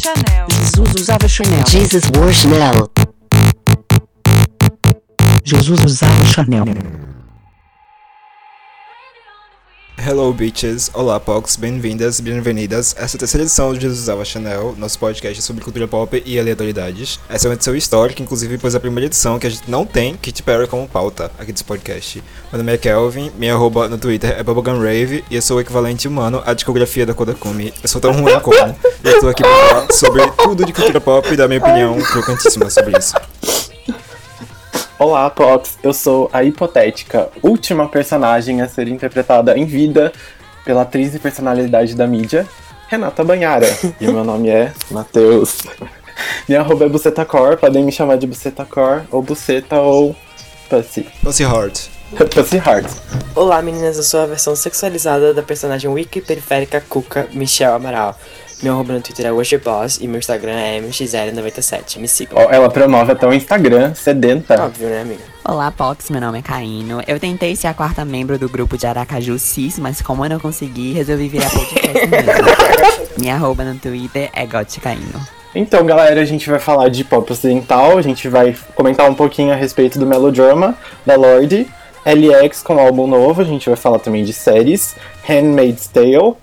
Chanel. Jesus usava Chanel. Jesus wore Chanel. Jesus usava Chanel. Hello, bitches! Olá, Pox! Bem-vindas, bem-vindas. Essa é a terceira edição do Jesus Usava Chanel, nosso podcast sobre cultura pop e aleatoriedades. Essa é uma edição histórica, inclusive, pois é a primeira edição que a gente não tem Katy Perry como pauta aqui desse podcast. Meu nome é Kelvin, minha arroba no Twitter é BubblegumRave e eu sou o equivalente humano à discografia da Kodakumi. Eu sou tão ruim como, e eu tô aqui pra falar sobre tudo de cultura pop e dar minha opinião crocantíssima sobre isso. Olá, Pox. Eu sou a hipotética última personagem a ser interpretada em vida pela atriz e personalidade da mídia, Renata Banhara. E o meu nome é Matheus. Minha arroba é Bucetacor, podem me chamar de Bucetacor, ou Buceta, ou Pussy. Pussy Heart. Pussy Heart. Olá meninas, eu sou a versão sexualizada da personagem wiki periférica Cuca Michel Amaral. Meu arroba no Twitter é WorshipBoss e meu Instagram é mxl97. Me sigam. Ó, ela promove até o Instagram, sedenta. Óbvio, né, amiga? Olá, Pox, meu nome é Caíno. Eu tentei ser a quarta membro do grupo de Aracaju Cis, mas como eu não consegui, resolvi virar podcast mesmo. Minha arroba no Twitter é Goticaíno. Então, galera, a gente vai falar de pop ocidental, a gente vai comentar um pouquinho a respeito do melodrama da Lorde, LX com álbum novo, a gente vai falar também de séries, Handmaid's Tale,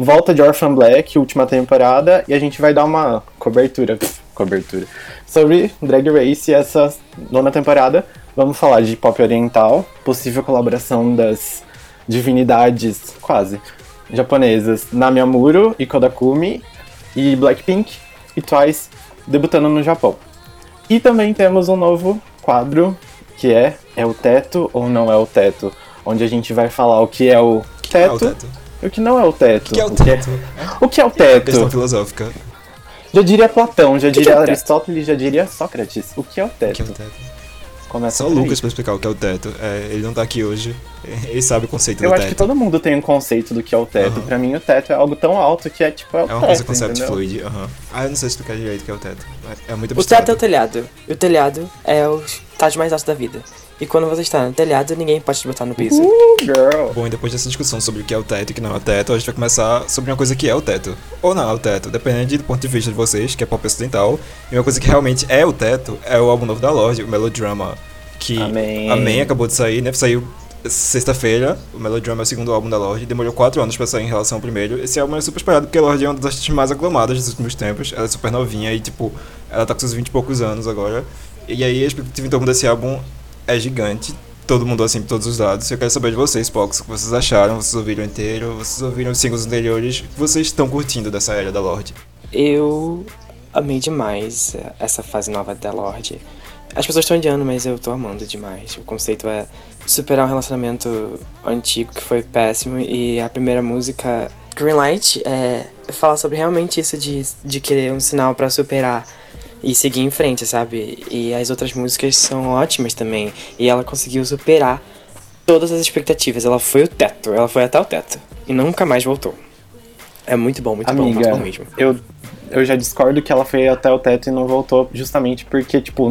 volta de Orphan Black, última temporada, e a gente vai dar uma cobertura, cobertura, sobre Drag Race essa nona temporada. Vamos falar de pop oriental, possível colaboração das divinidades, quase, japonesas, Nami Amuro e Kodakumi, e Blackpink e Twice debutando no Japão. E também temos um novo quadro que é É o Teto ou Não é o Teto? Onde a gente vai falar o que é o teto, Ah, o teto. E o que não é o teto. O que é o teto? O que é o teto? Questão filosófica. Já diria Platão, já diria é o teto? Aristóteles, já diria Sócrates. O que é o O que é teto? o teto? Começa Só o. Lucas pra explicar o que é o teto. É, ele não tá aqui hoje. Ele sabe o conceito Eu do acho teto. que todo mundo tem um conceito do que é o teto. Aham. Pra mim, o teto é algo tão alto que é tipo, é o É uma teto, coisa concept entendeu? fluid. aham. Ah, eu não sei se tu quer direito o que é o teto. É, é muito O abstrato. teto é o telhado. E o telhado é o estágio mais alto da vida. E quando você está no telhado, ninguém pode te botar no piso. Uh, girl. Bom, e depois dessa discussão sobre o que é o teto e o que não é o teto, a gente vai começar sobre uma coisa que é o teto. Ou não é o teto, dependendo do ponto de vista de vocês, que é pop ocidental. E uma coisa que realmente é o teto é o álbum novo da Lorde, o Melodrama. Que Amém. Amém acabou de sair, né? Saiu sexta-feira. O Melodrama é o segundo álbum da Lorde. Demorou quatro anos pra sair em relação ao primeiro. Esse álbum é super esperado porque a Lorde é uma das artistas mais aclamadas dos últimos tempos. Ela é super novinha e, tipo, ela tá com seus 20 e poucos anos agora. E aí a expectativa em torno desse álbum é gigante. Todo mundo assim, todos os lados. Eu quero saber de vocês, Pox, o que vocês acharam? Vocês ouviram inteiro? Vocês ouviram os singles anteriores? O que vocês estão curtindo dessa era da Lorde? Eu amei demais essa fase nova da Lorde. As pessoas estão odiando, mas eu tô amando demais. O conceito é superar um relacionamento antigo que foi péssimo e a primeira música, Greenlight, é fala sobre realmente isso de, de querer um sinal pra superar e seguir em frente, sabe? E as outras músicas são ótimas também. E ela conseguiu superar todas as expectativas. Ela foi o teto, ela foi até o teto. E nunca mais voltou. É muito bom, muito bom, muito Amiga, bom mesmo. eu, eu já discordo que ela foi até o teto e não voltou, justamente porque, tipo,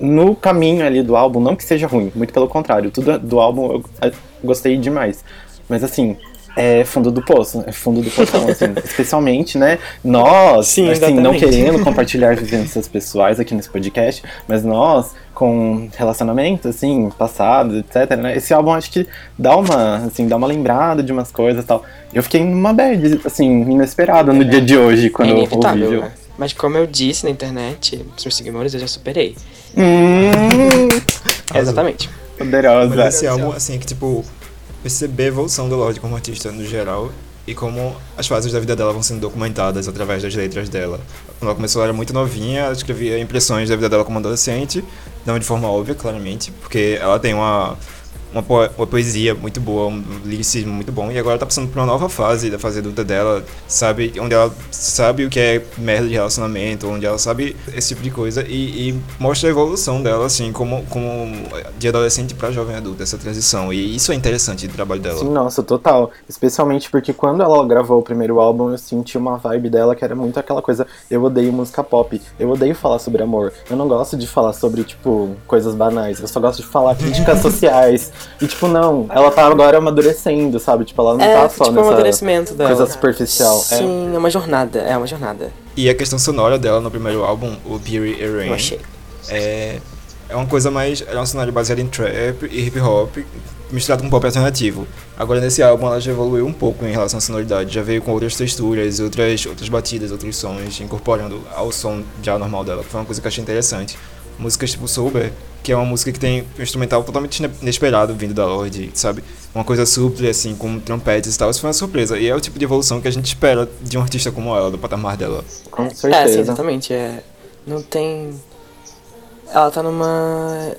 no caminho ali do álbum, não que seja ruim, muito pelo contrário, tudo do álbum eu gostei demais. Mas assim, é fundo do poço, é fundo do poção, assim, especialmente, né? Nós, Sim, assim, não querendo compartilhar vivências pessoais aqui nesse podcast, mas nós, com relacionamento, assim, passado, etc, né? Esse álbum acho que dá uma, assim, dá uma lembrada de umas coisas e tal. Eu fiquei numa bad, assim, inesperada no dia de hoje, quando é eu ouvi. né? Mas como eu disse na internet, os meus seguidores eu já superei. Hum, Exatamente. poderosa. Mas esse álbum, assim, é que, tipo, perceber a evolução da Lorde como artista no geral e como as fases da vida dela vão sendo documentadas através das letras dela. Quando ela começou, ela era muito novinha, ela escrevia impressões da vida dela como adolescente, não de forma óbvia, claramente, porque ela tem uma, uma, po- uma poesia muito boa, um lyricismo muito bom, e agora tá passando por uma nova fase da fase adulta dela, sabe, onde ela sabe o que é merda de relacionamento, onde ela sabe esse tipo de coisa, e, e mostra a evolução dela, assim, como, como de adolescente pra jovem adulta, essa transição, e isso é interessante do trabalho dela. Sim, nossa, total. Especialmente porque quando ela gravou o primeiro álbum, eu senti uma vibe dela que era muito aquela coisa. Eu odeio música pop, eu odeio falar sobre amor. Eu não gosto de falar sobre, tipo, coisas banais. Eu só gosto de falar críticas sociais. E tipo, não, ela tá agora amadurecendo, sabe? Tipo, ela não É, tá só tipo, um nessa amadurecimento dela. coisa superficial. É. Sim, é uma jornada, é uma jornada. E a questão sonora dela no primeiro álbum, o Beauty and Rain, Eu achei. é, é uma coisa mais. É um cenário baseado em trap e hip hop, misturado com pop alternativo. Agora nesse álbum ela já evoluiu um pouco em relação à sonoridade, já veio com outras texturas, outras, outras batidas, outros sons, incorporando ao som já normal dela, que foi uma coisa que eu achei interessante. Músicas tipo Sober, que é uma música que tem um instrumental totalmente ine- inesperado vindo da Lorde, sabe? Uma coisa súple, assim, com trompetes e tal, isso foi uma surpresa. E é o tipo de evolução que a gente espera de um artista como ela, do patamar dela. Com É, sim, certeza. exatamente. É, não tem. Ela tá numa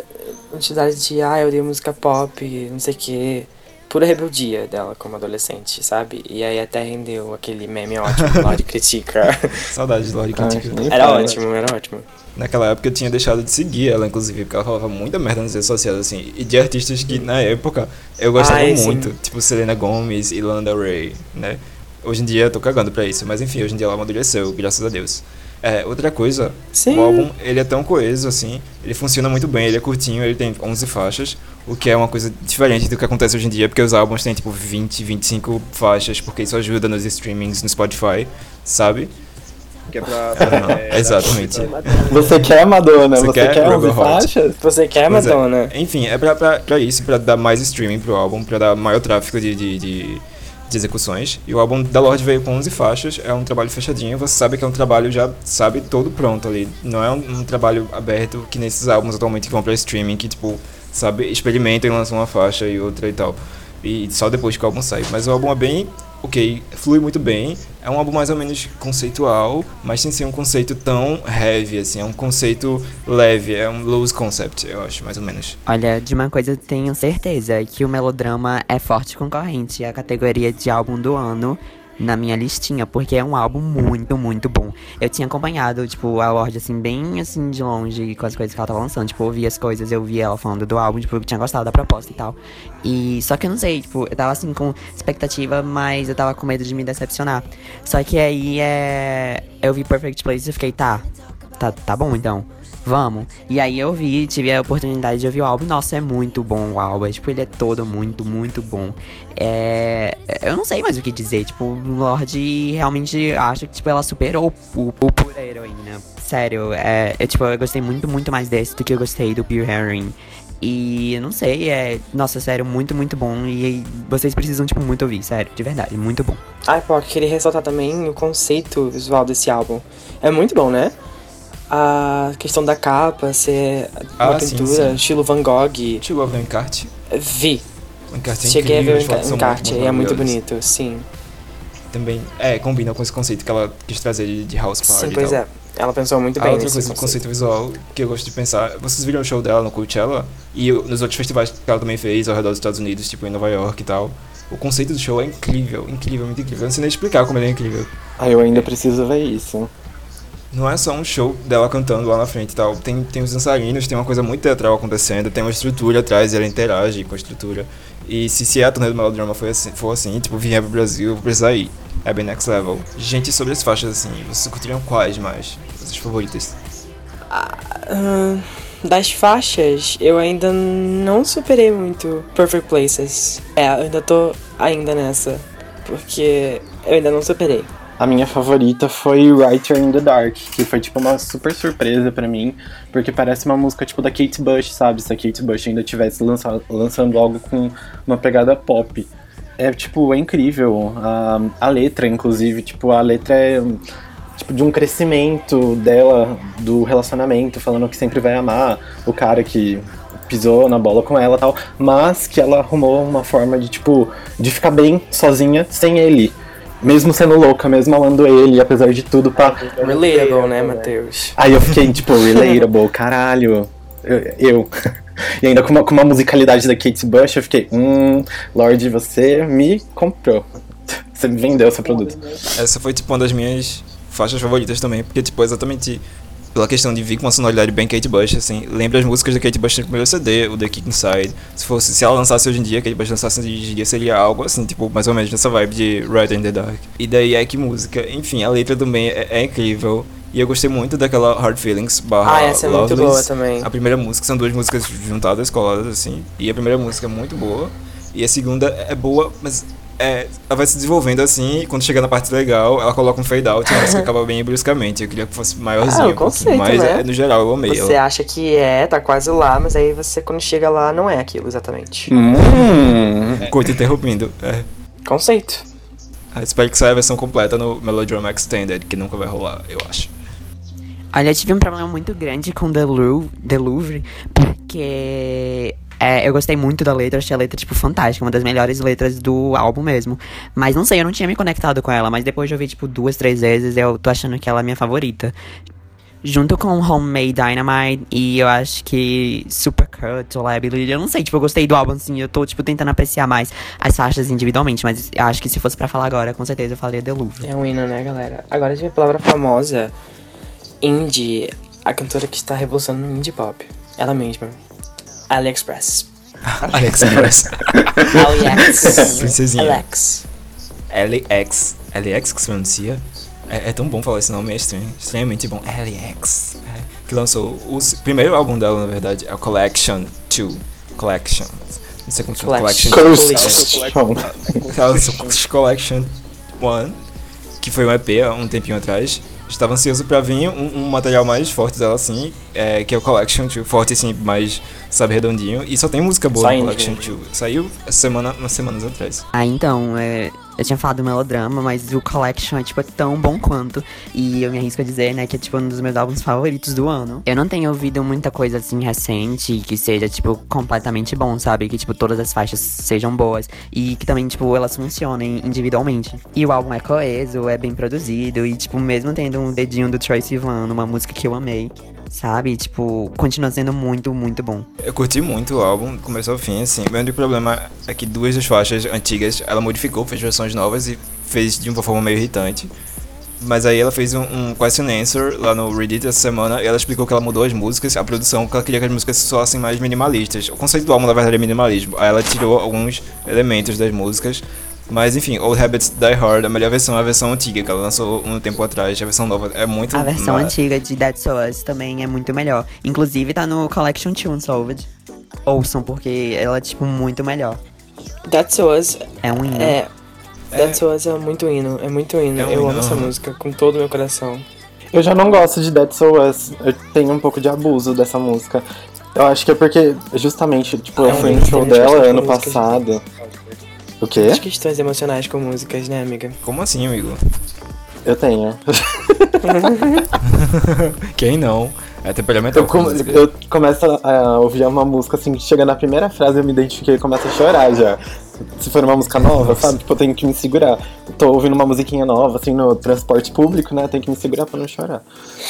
entidade de, ah, eu odeio música pop, não sei o quê. Pura rebeldia dela como adolescente, sabe? E aí até rendeu aquele meme ótimo lá de critica. Saudades de Lorde Critica. nem Era ótimo, era ótimo. Naquela época eu tinha deixado de seguir ela, inclusive, porque ela falava muita merda nas redes sociais, assim, e de artistas que na época eu gostava sim. muito, tipo Selena Gomez e Lana Del Rey, né? Hoje em dia eu tô cagando pra isso, mas enfim, hoje em dia ela amadureceu, graças a Deus. É, outra coisa, Sim. o álbum, ele é tão coeso, assim, ele funciona muito bem, ele é curtinho, ele tem 11 faixas, o que é uma coisa diferente do que acontece hoje em dia, porque os álbuns têm, tipo, 20, 25 faixas, porque isso ajuda nos streamings, no Spotify, sabe? Que é pra. É, exatamente. Você quer Madonna? Você Você, quer quer, Rebel 11 Heart? faixas? Você quer é. Madonna? Enfim, é pra, pra, pra isso, pra dar mais streaming pro álbum, pra dar maior tráfego de, de, de, de execuções. E o álbum da Lorde veio com 11 faixas, é um trabalho fechadinho, você sabe que é um trabalho já, sabe, todo pronto ali. Não é um, um trabalho aberto que nesses álbuns atualmente que vão pra streaming, que tipo, sabe, experimentam e lançam uma faixa e outra e tal. E só depois que o álbum sai. Mas o álbum é bem, ok, flui muito bem. É um álbum mais ou menos conceitual, mas sem ser um conceito tão heavy, assim. É um conceito leve, é um loose concept, eu acho, mais ou menos. Olha, de uma coisa tenho certeza, que o melodrama é forte concorrente à categoria de álbum do ano na minha listinha, porque é um álbum muito, muito bom. Eu tinha acompanhado, tipo, a Lorde, assim, bem, assim, de longe com as coisas que ela tava lançando. Tipo, eu ouvia as coisas, eu via ela falando do álbum, tipo, eu tinha gostado da proposta e tal. E, só que eu não sei, tipo, eu tava, assim, com expectativa, mas eu tava com medo de me decepcionar. Só que aí, é... Eu vi Perfect Place e fiquei, tá, tá, tá bom, então vamos. E aí eu vi, tive a oportunidade de ouvir o álbum. Nossa, é muito bom o álbum. Tipo, ele é todo muito, muito bom. É. Eu não sei mais o que dizer. Tipo, Lorde realmente acho que tipo, ela superou o, o pura heroína. Sério, é, é, tipo, eu gostei muito, muito mais desse do que eu gostei do Pure Heroine. E não sei, é. Nossa, sério, muito, muito bom. E vocês precisam, tipo, muito ouvir, sério, de verdade, muito bom. Ai, pô, queria ressaltar também o conceito visual desse álbum. É muito bom, né? A questão da capa ser uma Ah, sim, pintura, sim. estilo Van Gogh. Chegou a ver o encarte? Vi. O encarte é Cheguei a incrível, ver as o encarte, é muito bonito, sim. Também, é, combina com esse conceito que ela quis trazer de, de house party Sim, e pois tal. é. Ela pensou muito A bem outra nesse coisa conceito. conceito visual que eu gosto de pensar, vocês viram o show dela no Coachella e nos outros festivais que ela também fez ao redor dos Estados Unidos, tipo em Nova York e tal. O conceito do show é incrível, incrível, muito incrível. Eu não sei nem explicar como ele é incrível. Ah, eu ainda preciso ver isso. Não é só um show dela cantando lá na frente e tal. Tem, tem os dançarinos, tem uma coisa muito teatral acontecendo, tem uma estrutura atrás ela interage com a estrutura. E se, se a turnê do Melodrama foi assim, for assim, tipo, vier pro Brasil, eu vou precisar ir. É bem next level. Gente, sobre as faixas assim, vocês curtiriam quais mais? As favoritas? Ah, das faixas, eu ainda não superei muito Perfect Places. É, eu ainda tô ainda nessa. Porque eu ainda não superei. A minha favorita foi Writer in the Dark, que foi tipo uma super surpresa pra mim, porque parece uma música tipo da Kate Bush, sabe? Se a Kate Bush ainda tivesse lançado, lançando algo com uma pegada pop. É tipo, é incrível. A, a letra, inclusive, tipo, a letra é tipo de um crescimento dela do relacionamento, falando que sempre vai amar o cara que pisou na bola com ela tal, mas que ela arrumou uma forma de tipo de ficar bem sozinha sem ele. Mesmo sendo louca, mesmo amando ele, apesar de tudo, pá. Relatable, né, Matheus? Aí eu fiquei, tipo, relatable, caralho. Eu. eu. E ainda com uma, com uma musicalidade da Kate Bush, eu fiquei, hum, Lorde, você me comprou. Você me vendeu seu produto. Essa foi tipo uma das minhas faixas favoritas também, porque tipo, exatamente pela questão de vir com uma sonoridade bem Kate Bush, assim, lembra as músicas da Kate Bush no primeiro CD, o The Kick Inside. Se fosse, se ela lançasse hoje em dia, Kate Bush lançasse hoje em dia, seria algo assim, tipo, mais ou menos nessa vibe de Right in the Dark. E daí é que música, enfim, a letra também é, é incrível. E eu gostei muito daquela Hard Feelings barra Ah, essa é muito Lovelies. boa também. A primeira música são duas músicas juntadas, coladas assim. E a primeira música é muito boa. E a segunda é boa, mas é, ela vai se desenvolvendo assim. E quando chega na parte legal, ela coloca um fade out e a música acaba bem bruscamente. Eu queria que fosse maiorzinho. Ah, o um conceito, mas né? é, no geral eu amei. Você ela. acha que é, tá quase lá, mas aí você, quando chega lá, não é aquilo exatamente. Hum. Curto interrompendo. É. Conceito. Ah, Espero que saia a versão completa no Melodrama Extended, que nunca vai rolar, eu acho. Olha, eu tive um problema muito grande com The Louvre, The Louvre porque é, eu gostei muito da letra, achei a letra, tipo, fantástica, uma das melhores letras do álbum mesmo. Mas não sei, eu não tinha me conectado com ela, mas depois de ouvir, tipo, duas, três vezes, eu tô achando que ela é a minha favorita. Junto com Homemade Dynamite e eu acho que Supercut Liability, eu não sei, tipo, eu gostei do álbum, assim, eu tô, tipo, tentando apreciar mais as faixas individualmente, mas eu acho que se fosse pra falar agora, com certeza eu falaria Louvre. É um hino, né, galera? Agora a gente vê a palavra famosa, indie, a cantora que está revolucionando no indie pop. Ela mesma. AliExpress. AliExpress. AliEx. Princesinha. Alex. LX. LX que se pronuncia? É, é tão bom falar esse nome, é estranho. Extremamente bom. LX. É, que lançou o primeiro álbum dela, na verdade, é o Collection 2. Collection. Não sei como chama. Collection. Collection. Curse. Ela lançou Collection 1, que foi um EP há um tempinho atrás. Estava ansioso pra vir um, um material mais forte dela, assim, é, que é o Collection 2, forte assim, mais, sabe, redondinho. E só tem música boa Saindo. no Collection 2. Saiu essa semana, umas semanas atrás. Ah, então, é, eu tinha falado do melodrama, mas o Collection é, tipo, é tão bom quanto. E eu me arrisco a dizer, né, que é, tipo, um dos meus álbuns favoritos do ano. Eu não tenho ouvido muita coisa, assim, recente que seja, tipo, completamente bom, sabe? Que, tipo, todas as faixas sejam boas. E que também, tipo, elas funcionem individualmente. E o álbum é coeso, é bem produzido. E, tipo, mesmo tendo um dedinho do Troy Sivan, uma música que eu amei, sabe? Tipo, continua sendo muito, muito bom. Eu curti muito o álbum, do começo ao fim, assim. O único problema é que duas das faixas antigas, ela modificou, fez versões novas e fez de uma forma meio irritante. Mas aí ela fez um, um question answer lá no Reddit essa semana e ela explicou que ela mudou as músicas, a produção, que ela queria que as músicas soassem mais minimalistas. O conceito do álbum, na verdade, é minimalismo. Aí ela tirou alguns elementos das músicas. Mas enfim, Old Habits Die Hard, a melhor versão é a versão antiga, que ela lançou um tempo atrás. A versão nova é muito A versão antiga de Dead So Us também é muito melhor. Inclusive tá no Collection 2 Unsolved. Ouçam, porque ela é, tipo, muito melhor. That's Us É um hino. é. That's Us é muito hino, é muito hino. É um eu hino, amo essa música com todo o meu coração. Eu já não gosto de Dead So Us. Eu tenho um pouco de abuso dessa música. Eu acho que é porque, justamente, tipo, É eu um fui no show dela ano passado. O quê? As questões emocionais com músicas, né, amiga? Como assim, amigo? Eu tenho. Quem não? É temperamental Eu, com eu começo a ouvir uma música assim, chega na primeira frase eu me identifiquei e começo a chorar já. Se for uma música nova, sabe? Tipo, eu tenho que me segurar. Tô ouvindo uma musiquinha nova, assim, no transporte público, né? Tenho que me segurar pra não chorar.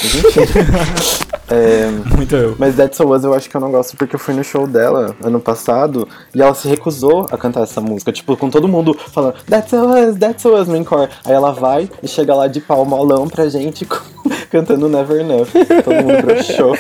Mas enfim. É, Muito eu. mas Dead So Us eu acho que eu não gosto porque eu fui no show dela ano passado e ela se recusou a cantar essa música. Tipo, com todo mundo falando Dead So Us, Dead So Us no encore. Aí ela vai e chega lá de pau molão pra gente cantando Never Enough. Todo mundo broxou.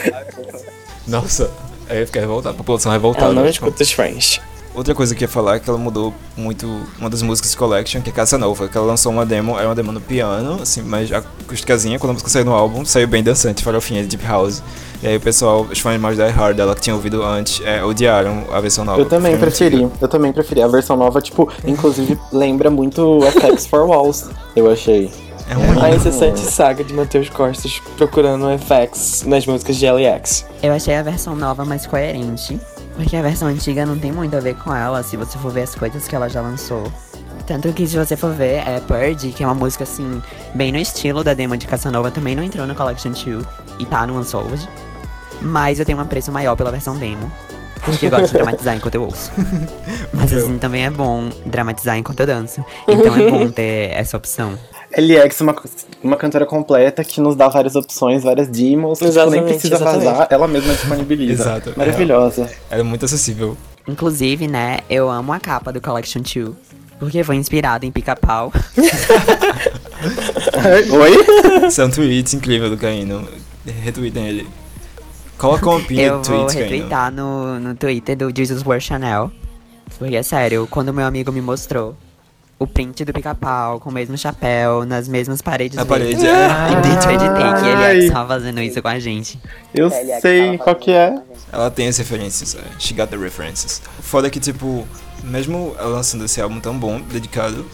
Nossa, aí eu fiquei revoltado, a população revoltada. Ela não Tipo, escuta os fãs. Outra coisa que eu ia falar é que ela mudou muito uma das músicas de Collection, que é Caça Nova, que ela lançou uma demo, era uma demo no piano, assim, mas acústicazinha, quando a música saiu no álbum, saiu bem dançante, farofinha de Deep House. E aí o pessoal, os fãs mais Die Hard dela que tinham ouvido antes, é, odiaram a versão nova. Eu também preferi, eu também preferi. A versão nova, tipo, inclusive lembra muito FX for Walls, eu achei. É um A incessante saga de Matheus Costas procurando FX nas músicas de LX. Eu achei a versão nova mais coerente. Porque a versão antiga não tem muito a ver com ela, se você for ver as coisas que ela já lançou. Tanto que se você for ver, é Purge, que é uma música assim, bem no estilo da demo de Casanova, também não entrou no Collection 2 e tá no Unsolved. Mas eu tenho um apreço maior pela versão demo. Porque eu gosto de dramatizar enquanto eu ouço. Mas assim, também é bom dramatizar enquanto eu danço. Então é bom ter essa opção. LX, uma, uma cantora completa que nos dá várias opções, várias demos, que tipo, nem Exatamente, precisa exatamente. vazar, ela mesma disponibiliza. Exato. Maravilhosa. Era é muito acessível. Inclusive, né, eu amo a capa do Collection 2. Porque foi inspirada em pica-pau. Oi? Esse é um tweet incrível do Caíno. Retweetem ele. Coloca um pin Eu vou tweet, Caíno. retweetar no, no Twitter do Jesus Wear Chanel. Porque é sério, quando meu amigo me mostrou, o print do pica-pau, com o mesmo chapéu, nas mesmas paredes. A dele. parede é Eu idêntica. acreditei que ele Ai. estava fazendo isso com a gente. Eu sei qual que é. Ela tem as referências, é. She got the references. Foda é que, tipo, mesmo ela lançando esse álbum tão bom, dedicado,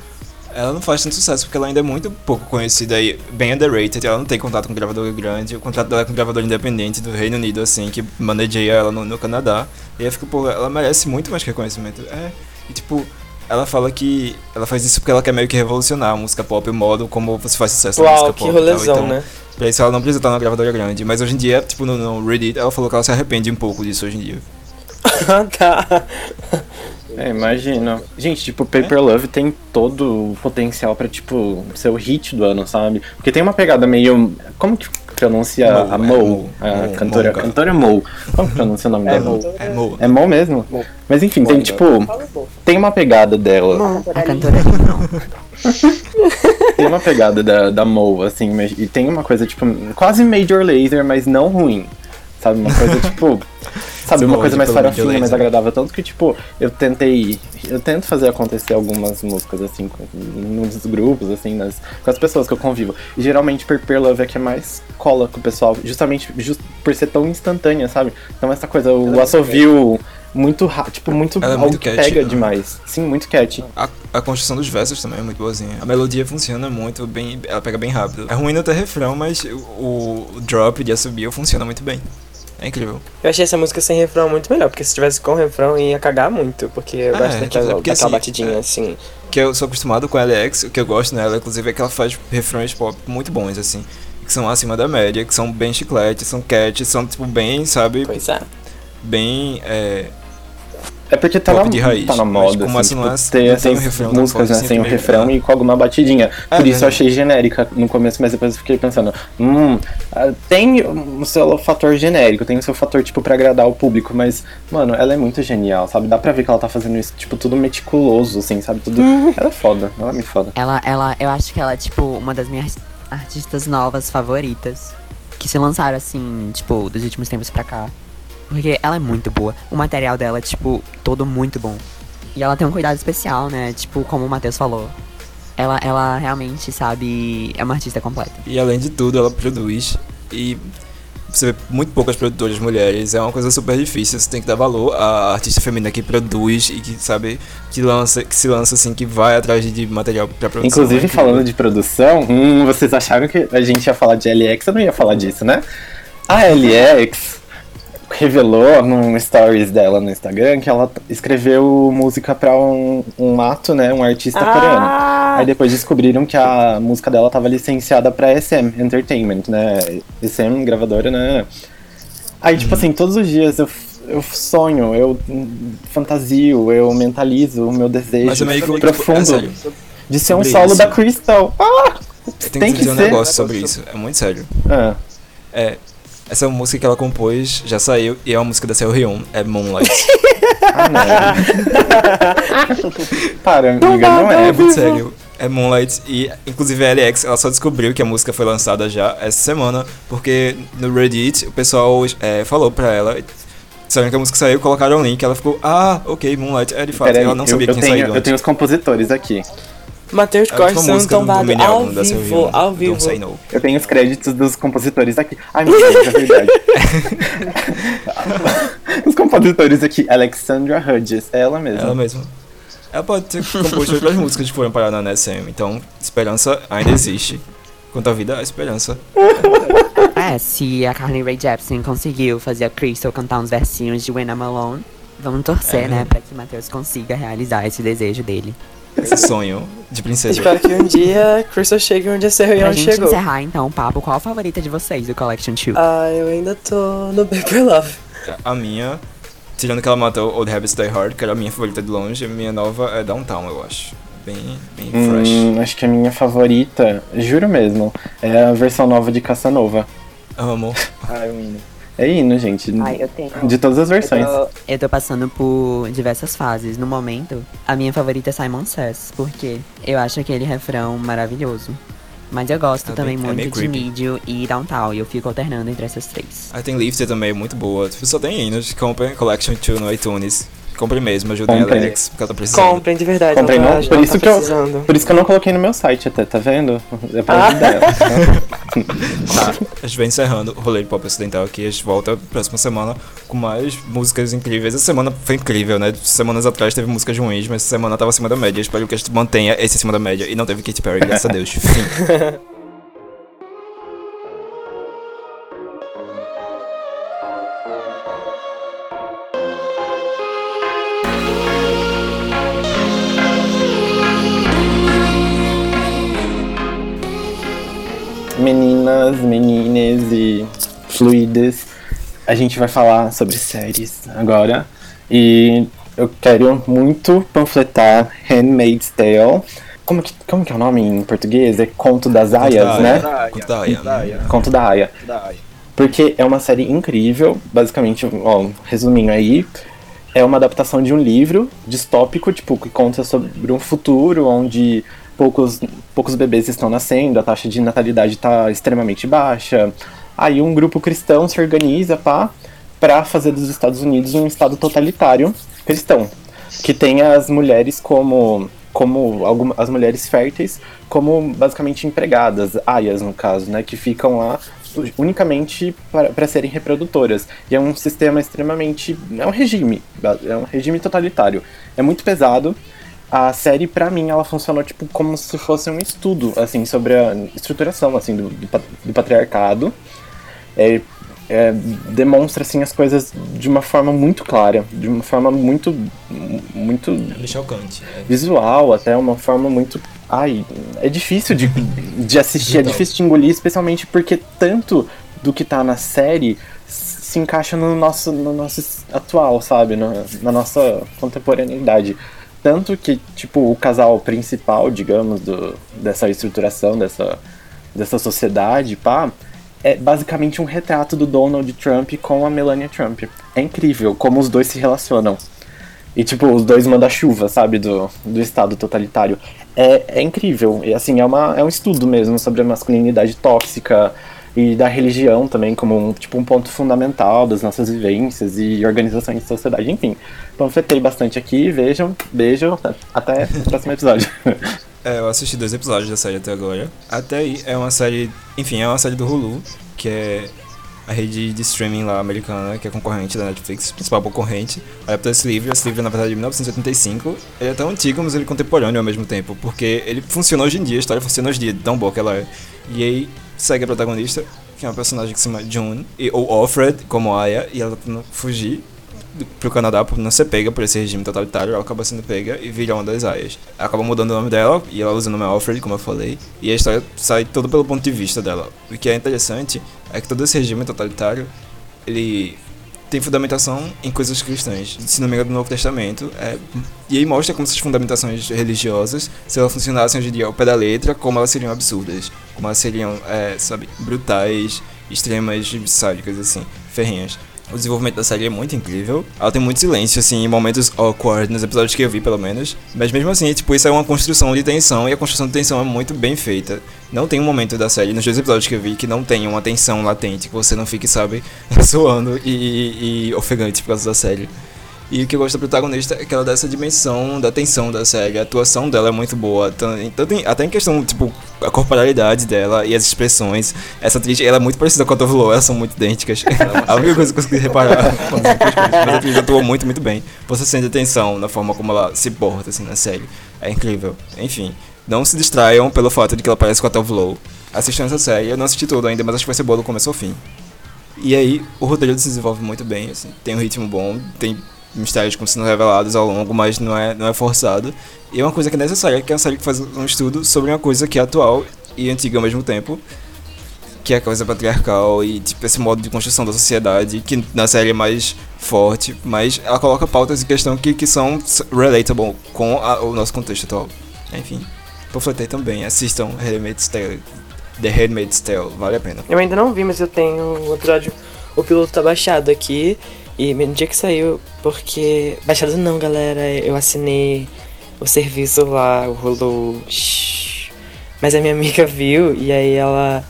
ela não faz tanto sucesso porque ela ainda é muito pouco conhecida e bem underrated. Ela não tem contato com gravador grande. O contrato dela é com gravador independente do Reino Unido, assim, que maneja ela no, no Canadá. E aí fica, pô, ela merece muito mais reconhecimento. É, e tipo. Ela fala que ela faz isso porque ela quer meio que revolucionar a música pop, o modo como você faz sucesso na Uau, música que pop. rolezão, Então, né? Pra isso ela não precisa estar numa gravadora grande. Mas hoje em dia, tipo, no, no Reddit, ela falou que ela se arrepende um pouco disso hoje em dia. Ah, tá. É, imagino. Gente, tipo, Paper Love tem todo o potencial pra, tipo, ser o hit do ano, sabe? Porque tem uma pegada meio. Como que pronuncia Mo, a é, Mo? Mo, A Mo, cantora, Mo, cantora Mo. Como que pronuncia o nome É dela? Mo. É, Mo. É Mo mesmo? Mo. Mas enfim, tem tipo. Tem uma pegada dela. A cantora ali não. Tem uma pegada da, da Mo, assim, e tem uma coisa, tipo, quase Major Laser, mas não ruim. Sabe? Uma coisa, tipo. Sabe, uma coisa mais farofinha, mais Lazer. agradável. Tanto que, tipo, eu tentei. Eu tento fazer acontecer algumas músicas, assim, com- nos grupos, assim, nas, com as pessoas que eu convivo. E geralmente Perper Love é que é mais cola com o pessoal, justamente just por ser tão instantânea, sabe? Então essa coisa, o assovio muito rápido, tipo, muito. Ela é muito catchy, pega né? demais. Sim, muito catchy. A, a construção dos versos também é muito boazinha. A melodia funciona muito bem, ela pega bem rápido. É ruim não ter refrão, mas o, o drop de assobio funciona muito bem. É incrível. Eu achei essa música sem refrão muito melhor, porque se tivesse com refrão ia cagar muito, porque eu Ah, gosto é, daquela, porque, daquela assim, batidinha é. assim. Que eu sou acostumado com a LX, o que eu gosto nela, inclusive, é que ela faz refrões pop muito bons, assim. Que são acima da média, que são bem chiclete, são catchy, são, tipo, bem, sabe, Pois é. bem, é, É porque tá Pop na, de raiz, tá na mas moda, como assim, não tipo, é- ter um músicas né, assim, sem o também, refrão é. e com alguma batidinha. É Por isso verdade. eu achei genérica no começo, mas depois eu fiquei pensando, hum, ah, tem o seu fator genérico, tem o seu fator, tipo, pra agradar o público, mas, mano, ela é muito genial, sabe? Dá pra ver que ela tá fazendo isso, tipo, tudo meticuloso, assim, sabe? Tudo... Ela é foda, ela é muito foda. Ela, ela, eu acho que ela é, tipo, uma das minhas artistas novas favoritas. Que se lançaram, assim, tipo, dos últimos tempos pra cá. Porque ela é muito boa. O material dela é, tipo, todo muito bom. E ela tem um cuidado especial, né? Tipo, como o Matheus falou. Ela, ela realmente, sabe, é uma artista completa. E além de tudo, ela produz e você vê muito poucas produtoras mulheres, é uma coisa super difícil, você tem que dar valor à artista feminina que produz e que sabe que lança, que se lança assim, que vai atrás de- material pra produção. Inclusive, É incrível. falando de produção, hum, vocês acharam que a gente ia falar de LX? Eu não ia falar disso, né? A LX revelou num stories dela no Instagram que ela escreveu música pra um, um ato, né? Um artista coreano. Aí depois descobriram que a música dela tava licenciada pra SM Entertainment, né? SM, gravadora, né? Aí, tipo assim, todos os dias eu, eu sonho, eu fantasio, eu mentalizo o meu desejo Mas é meio que profundo é sério. de ser um solo isso. da Crystal. Ah! Eu tenho Tem que que dizer um negócio sobre isso, é muito sério. Ah, É, essa música que ela compôs já saiu e é uma música da Seohyun, é Moonlight. ah, não. Para, amiga, não É é. muito sério. É Moonlight e, inclusive, a LX, ela só descobriu que a música foi lançada já essa semana, porque no Reddit o pessoal é, falou pra ela, disseram que a música saiu, colocaram o link, ela ficou, ah, ok, Moonlight, é de fato, Peraí, ela não eu, sabia eu que tinha tenho, saído eu tenho os compositores aqui. Matheus É última Costa sendo tombado ao vivo, ao vivo. Don't Say No. Eu tenho os créditos dos compositores aqui. Ai, meu Deus, é verdade. os compositores aqui, Alexandra Hudges, é ela mesma. Ela mesma. Ela pode ter composto outras músicas que foram parar na NSM, então esperança ainda existe. Quanto à vida, a esperança. É, se a Carly Rae Jepsen conseguiu fazer a Crystal cantar uns versinhos de When I'm Alone, vamos torcer, É. né, pra que Matheus consiga realizar esse desejo dele. Esse sonho de princesa. Espero que um dia Crystal chegue onde a Pra Serrion gente chegou. encerrar, então, o papo, qual a favorita de vocês do Collection 2? Ah, eu ainda tô no Paper Love. A minha, tirando que ela matou Old Habits Die Hard, que era a minha favorita de longe, a minha nova é Downtown, eu acho. Bem, bem fresh. Hum, acho que a minha favorita, juro mesmo, é a versão nova de Casanova. Amo. Ai, menino. É hino, gente. Ai, eu tenho. De todas as versões. Eu tô passando por diversas fases. No momento, a minha favorita é Simon Says, porque eu acho aquele refrão maravilhoso. Mas eu gosto É também bem- é muito de creepy. Medio e Downtown, e eu fico alternando entre essas três. Aí tem Lifted também, muito boa. Tipo, só tem hinos. Compre Collection 2 no iTunes. Comprem mesmo, ajudem Comprem. a Alex, porque ela tá precisando. Comprem de verdade. Tá, não, por ela isso tá que eu-. Por isso que eu não coloquei no meu site até, tá vendo? É pra Ah. ajudar. Tá, a gente vai encerrando o rolê de pop ocidental aqui. A gente volta próxima semana com mais músicas incríveis. Essa semana foi incrível, né? Semanas atrás teve músicas ruins, mas essa semana tava acima da média. Espero que a gente mantenha esse acima da média. E não teve Katy Perry, graças a Deus. Fim. Meninas, menines e fluidas, a gente vai falar sobre séries agora. E eu quero muito panfletar Handmaid's Tale. Como que, como que é o nome em português? É Conto das Aias, né? Conto da Aya. Conto da Aya. Porque é uma série incrível, basicamente, ó, um resuminho aí, é uma adaptação de um livro distópico, tipo, que conta sobre um futuro onde poucos, poucos bebês estão nascendo, a taxa de natalidade está extremamente baixa. Aí um grupo cristão se organiza pá, pra fazer dos Estados Unidos um estado totalitário cristão, que tem as mulheres como como algumas as mulheres férteis como basicamente empregadas, aias no caso, né, que ficam lá unicamente para serem reprodutoras. E é um sistema extremamente. É um regime. É um regime totalitário. É muito pesado. A série, pra mim, ela funcionou tipo como se fosse um estudo, assim, sobre a estruturação, assim, do, do, do patriarcado. É, é, demonstra, assim, as coisas de uma forma muito clara, de uma forma muito, muito É chocante. É. visual, até uma forma muito. Ai, é difícil de, de assistir, é Então. difícil de engolir, especialmente porque tanto do que tá na série se encaixa no nosso, no nosso atual, sabe? Na, na nossa contemporaneidade. Tanto que, tipo, o casal principal, digamos, do, dessa estruturação, dessa, dessa sociedade, pá, é basicamente um retrato do Donald Trump com a Melania Trump. É incrível como os dois se relacionam. E, tipo, os dois manda-chuva, sabe, do, do Estado totalitário. É, é incrível. E, assim, é, uma, é um estudo mesmo sobre a masculinidade tóxica e da religião também como um, tipo, um ponto fundamental das nossas vivências e organizações de sociedade. Enfim, panfletei bastante aqui. Vejam, beijo. Até o próximo episódio. É, eu assisti dois episódios da série até agora. Até aí é uma série. Enfim, é uma série do Hulu, que é a rede de streaming lá americana, que é concorrente da Netflix, principal concorrente. Adaptou esse livro, esse livro é na verdade de 1985. Ele é tão antigo, mas ele é contemporâneo ao mesmo tempo, porque ele funciona hoje em dia, a história funciona hoje em dia, tão boa que ela é. E aí segue a protagonista, que é uma personagem que se chama June, e, ou Alfred, como Aya, e ela tentando fugir pro Canadá por não ser pega por esse regime totalitário, ela acaba sendo pega e vira uma das aias. Acaba mudando o nome dela e ela usa o nome Alfred, como eu falei, e a história sai toda pelo ponto de vista dela. O que é interessante é que todo esse regime totalitário, ele tem fundamentação em coisas cristãs, se não me engano, do Novo Testamento. É, e aí mostra como essas fundamentações religiosas, se elas funcionassem hoje em dia ao pé da letra, como elas seriam absurdas, como elas seriam, é, sabe, brutais, extremas, sádicas, assim, ferrenhas. O desenvolvimento da série é muito incrível. Ela tem muito silêncio, assim, momentos awkward, nos episódios que eu vi, pelo menos. Mas mesmo assim, tipo, isso é uma construção de tensão, e a construção de tensão é muito bem feita. Não tem um momento da série, nos dois episódios que eu vi, que não tenha uma tensão latente, que você não fique, sabe, suando e, e, e ofegante por causa da série. E o que eu gosto da protagonista é que ela dá essa dimensão da tensão da série. A atuação dela é muito boa. tan- Tanto em- até em questão, tipo, a corporalidade dela e as expressões. Essa atriz, ela é muito parecida com a Tove Lo, elas são muito idênticas. a única coisa que eu consegui reparar. Mas a atriz atuou muito, muito bem. Você sente a tensão na forma como ela se porta, assim, na série. É incrível. Enfim, não se distraiam pelo fato de que ela parece com a Tove Lo. Assistam essa série. Eu não assisti tudo ainda, mas acho que vai ser boa do começo ao fim. E aí, o roteiro se desenvolve muito bem, assim, tem um ritmo bom, tem mistérios como sendo revelados ao longo, mas não é, não é forçado. E é uma coisa que é necessária, que é uma série que faz um estudo sobre uma coisa que é atual e antiga ao mesmo tempo, que é a coisa patriarcal e tipo esse modo de construção da sociedade, que na série é mais forte, mas ela coloca pautas em questão que, que são relatable com a- o nosso contexto atual. Enfim, panfletei também, assistam Tale, The Handmaid's Tale, vale a pena. Eu ainda não vi, mas eu tenho o episódio. O piloto tá baixado aqui. E no dia que saiu, porque. Baixado não, galera. Eu assinei o serviço lá, o. Shhh. Mas a minha amiga viu e aí ela.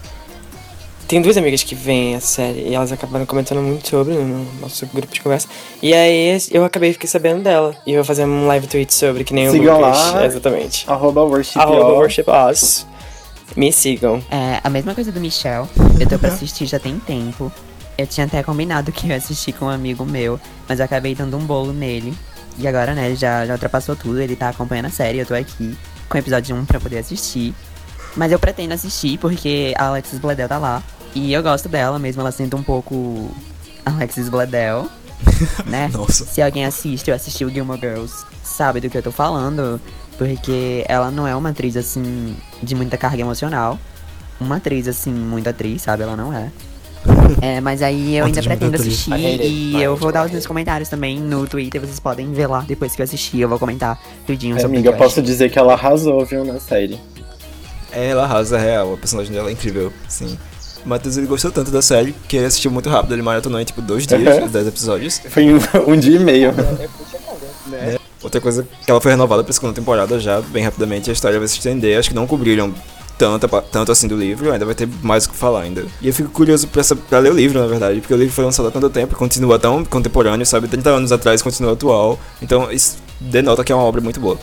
tem duas amigas que veem a série e elas acabaram comentando muito sobre no nosso grupo de conversa. E aí eu acabei fiquei sabendo dela. E eu vou fazer um live tweet sobre que nem o Sigam Lucas. lá. Exatamente. Arroba worship Arroba worship us. Me sigam. É, a mesma coisa do Michel. Eu tô pra assistir já tem tempo. Eu tinha até combinado que eu ia assistir com um amigo meu, mas eu acabei dando um bolo nele. E agora, né, já, já ultrapassou tudo, ele tá acompanhando a série, eu tô aqui com o episódio 1 pra poder assistir. Mas eu pretendo assistir porque a Alexis Bledel tá lá. E eu gosto dela, mesmo ela sendo um pouco Alexis Bledel, né? Nossa. Se alguém assiste ou assistiu Gilmore Girls, sabe do que eu tô falando. Porque ela não é uma atriz, assim, de muita carga emocional. Uma atriz, assim, muito atriz, sabe? Ela não é. É, mas aí eu ainda pretendo assistir e eu vou dar os meus comentários também no Twitter, vocês podem ver lá depois que eu assistir, eu vou comentar tudinho É, sobre amiga, eu posso dizer que ela arrasou, viu, na série. Ela arrasa real, a personagem dela é incrível, sim. O Matheus ele gostou tanto da série que ele assistiu muito rápido, ele maratonou em tipo dois dias, os 10 episódios. Foi um, um dia e meio. Outra coisa que ela foi renovada pra segunda temporada já, bem rapidamente, a história vai se estender, acho que não cobriram tanto, tanto assim do livro, ainda vai ter mais o que falar ainda. E eu fico curioso pra, sa- pra ler o livro, na verdade, porque o livro foi lançado há tanto tempo, continua tão contemporâneo, sabe? 30 anos atrás continua atual, então isso denota que é uma obra muito boa.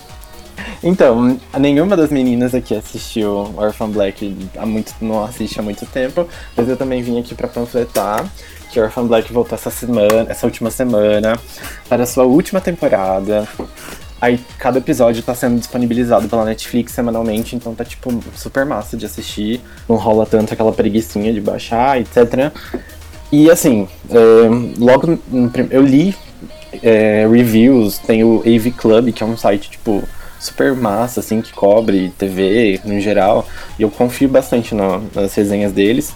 Então, nenhuma das meninas aqui assistiu Orphan Black há muito, não assiste há muito tempo, mas eu também vim aqui pra panfletar que Orphan Black voltou essa semana, essa última semana, para a sua última temporada. Aí cada episódio tá sendo disponibilizado pela Netflix semanalmente, então tá tipo super massa de assistir. Não rola tanto aquela preguiçinha de baixar, etc. E assim, é, logo eu li é, reviews, tem o AV Club, que é um site tipo super massa, assim, que cobre TV no geral, e eu confio bastante na- nas resenhas deles,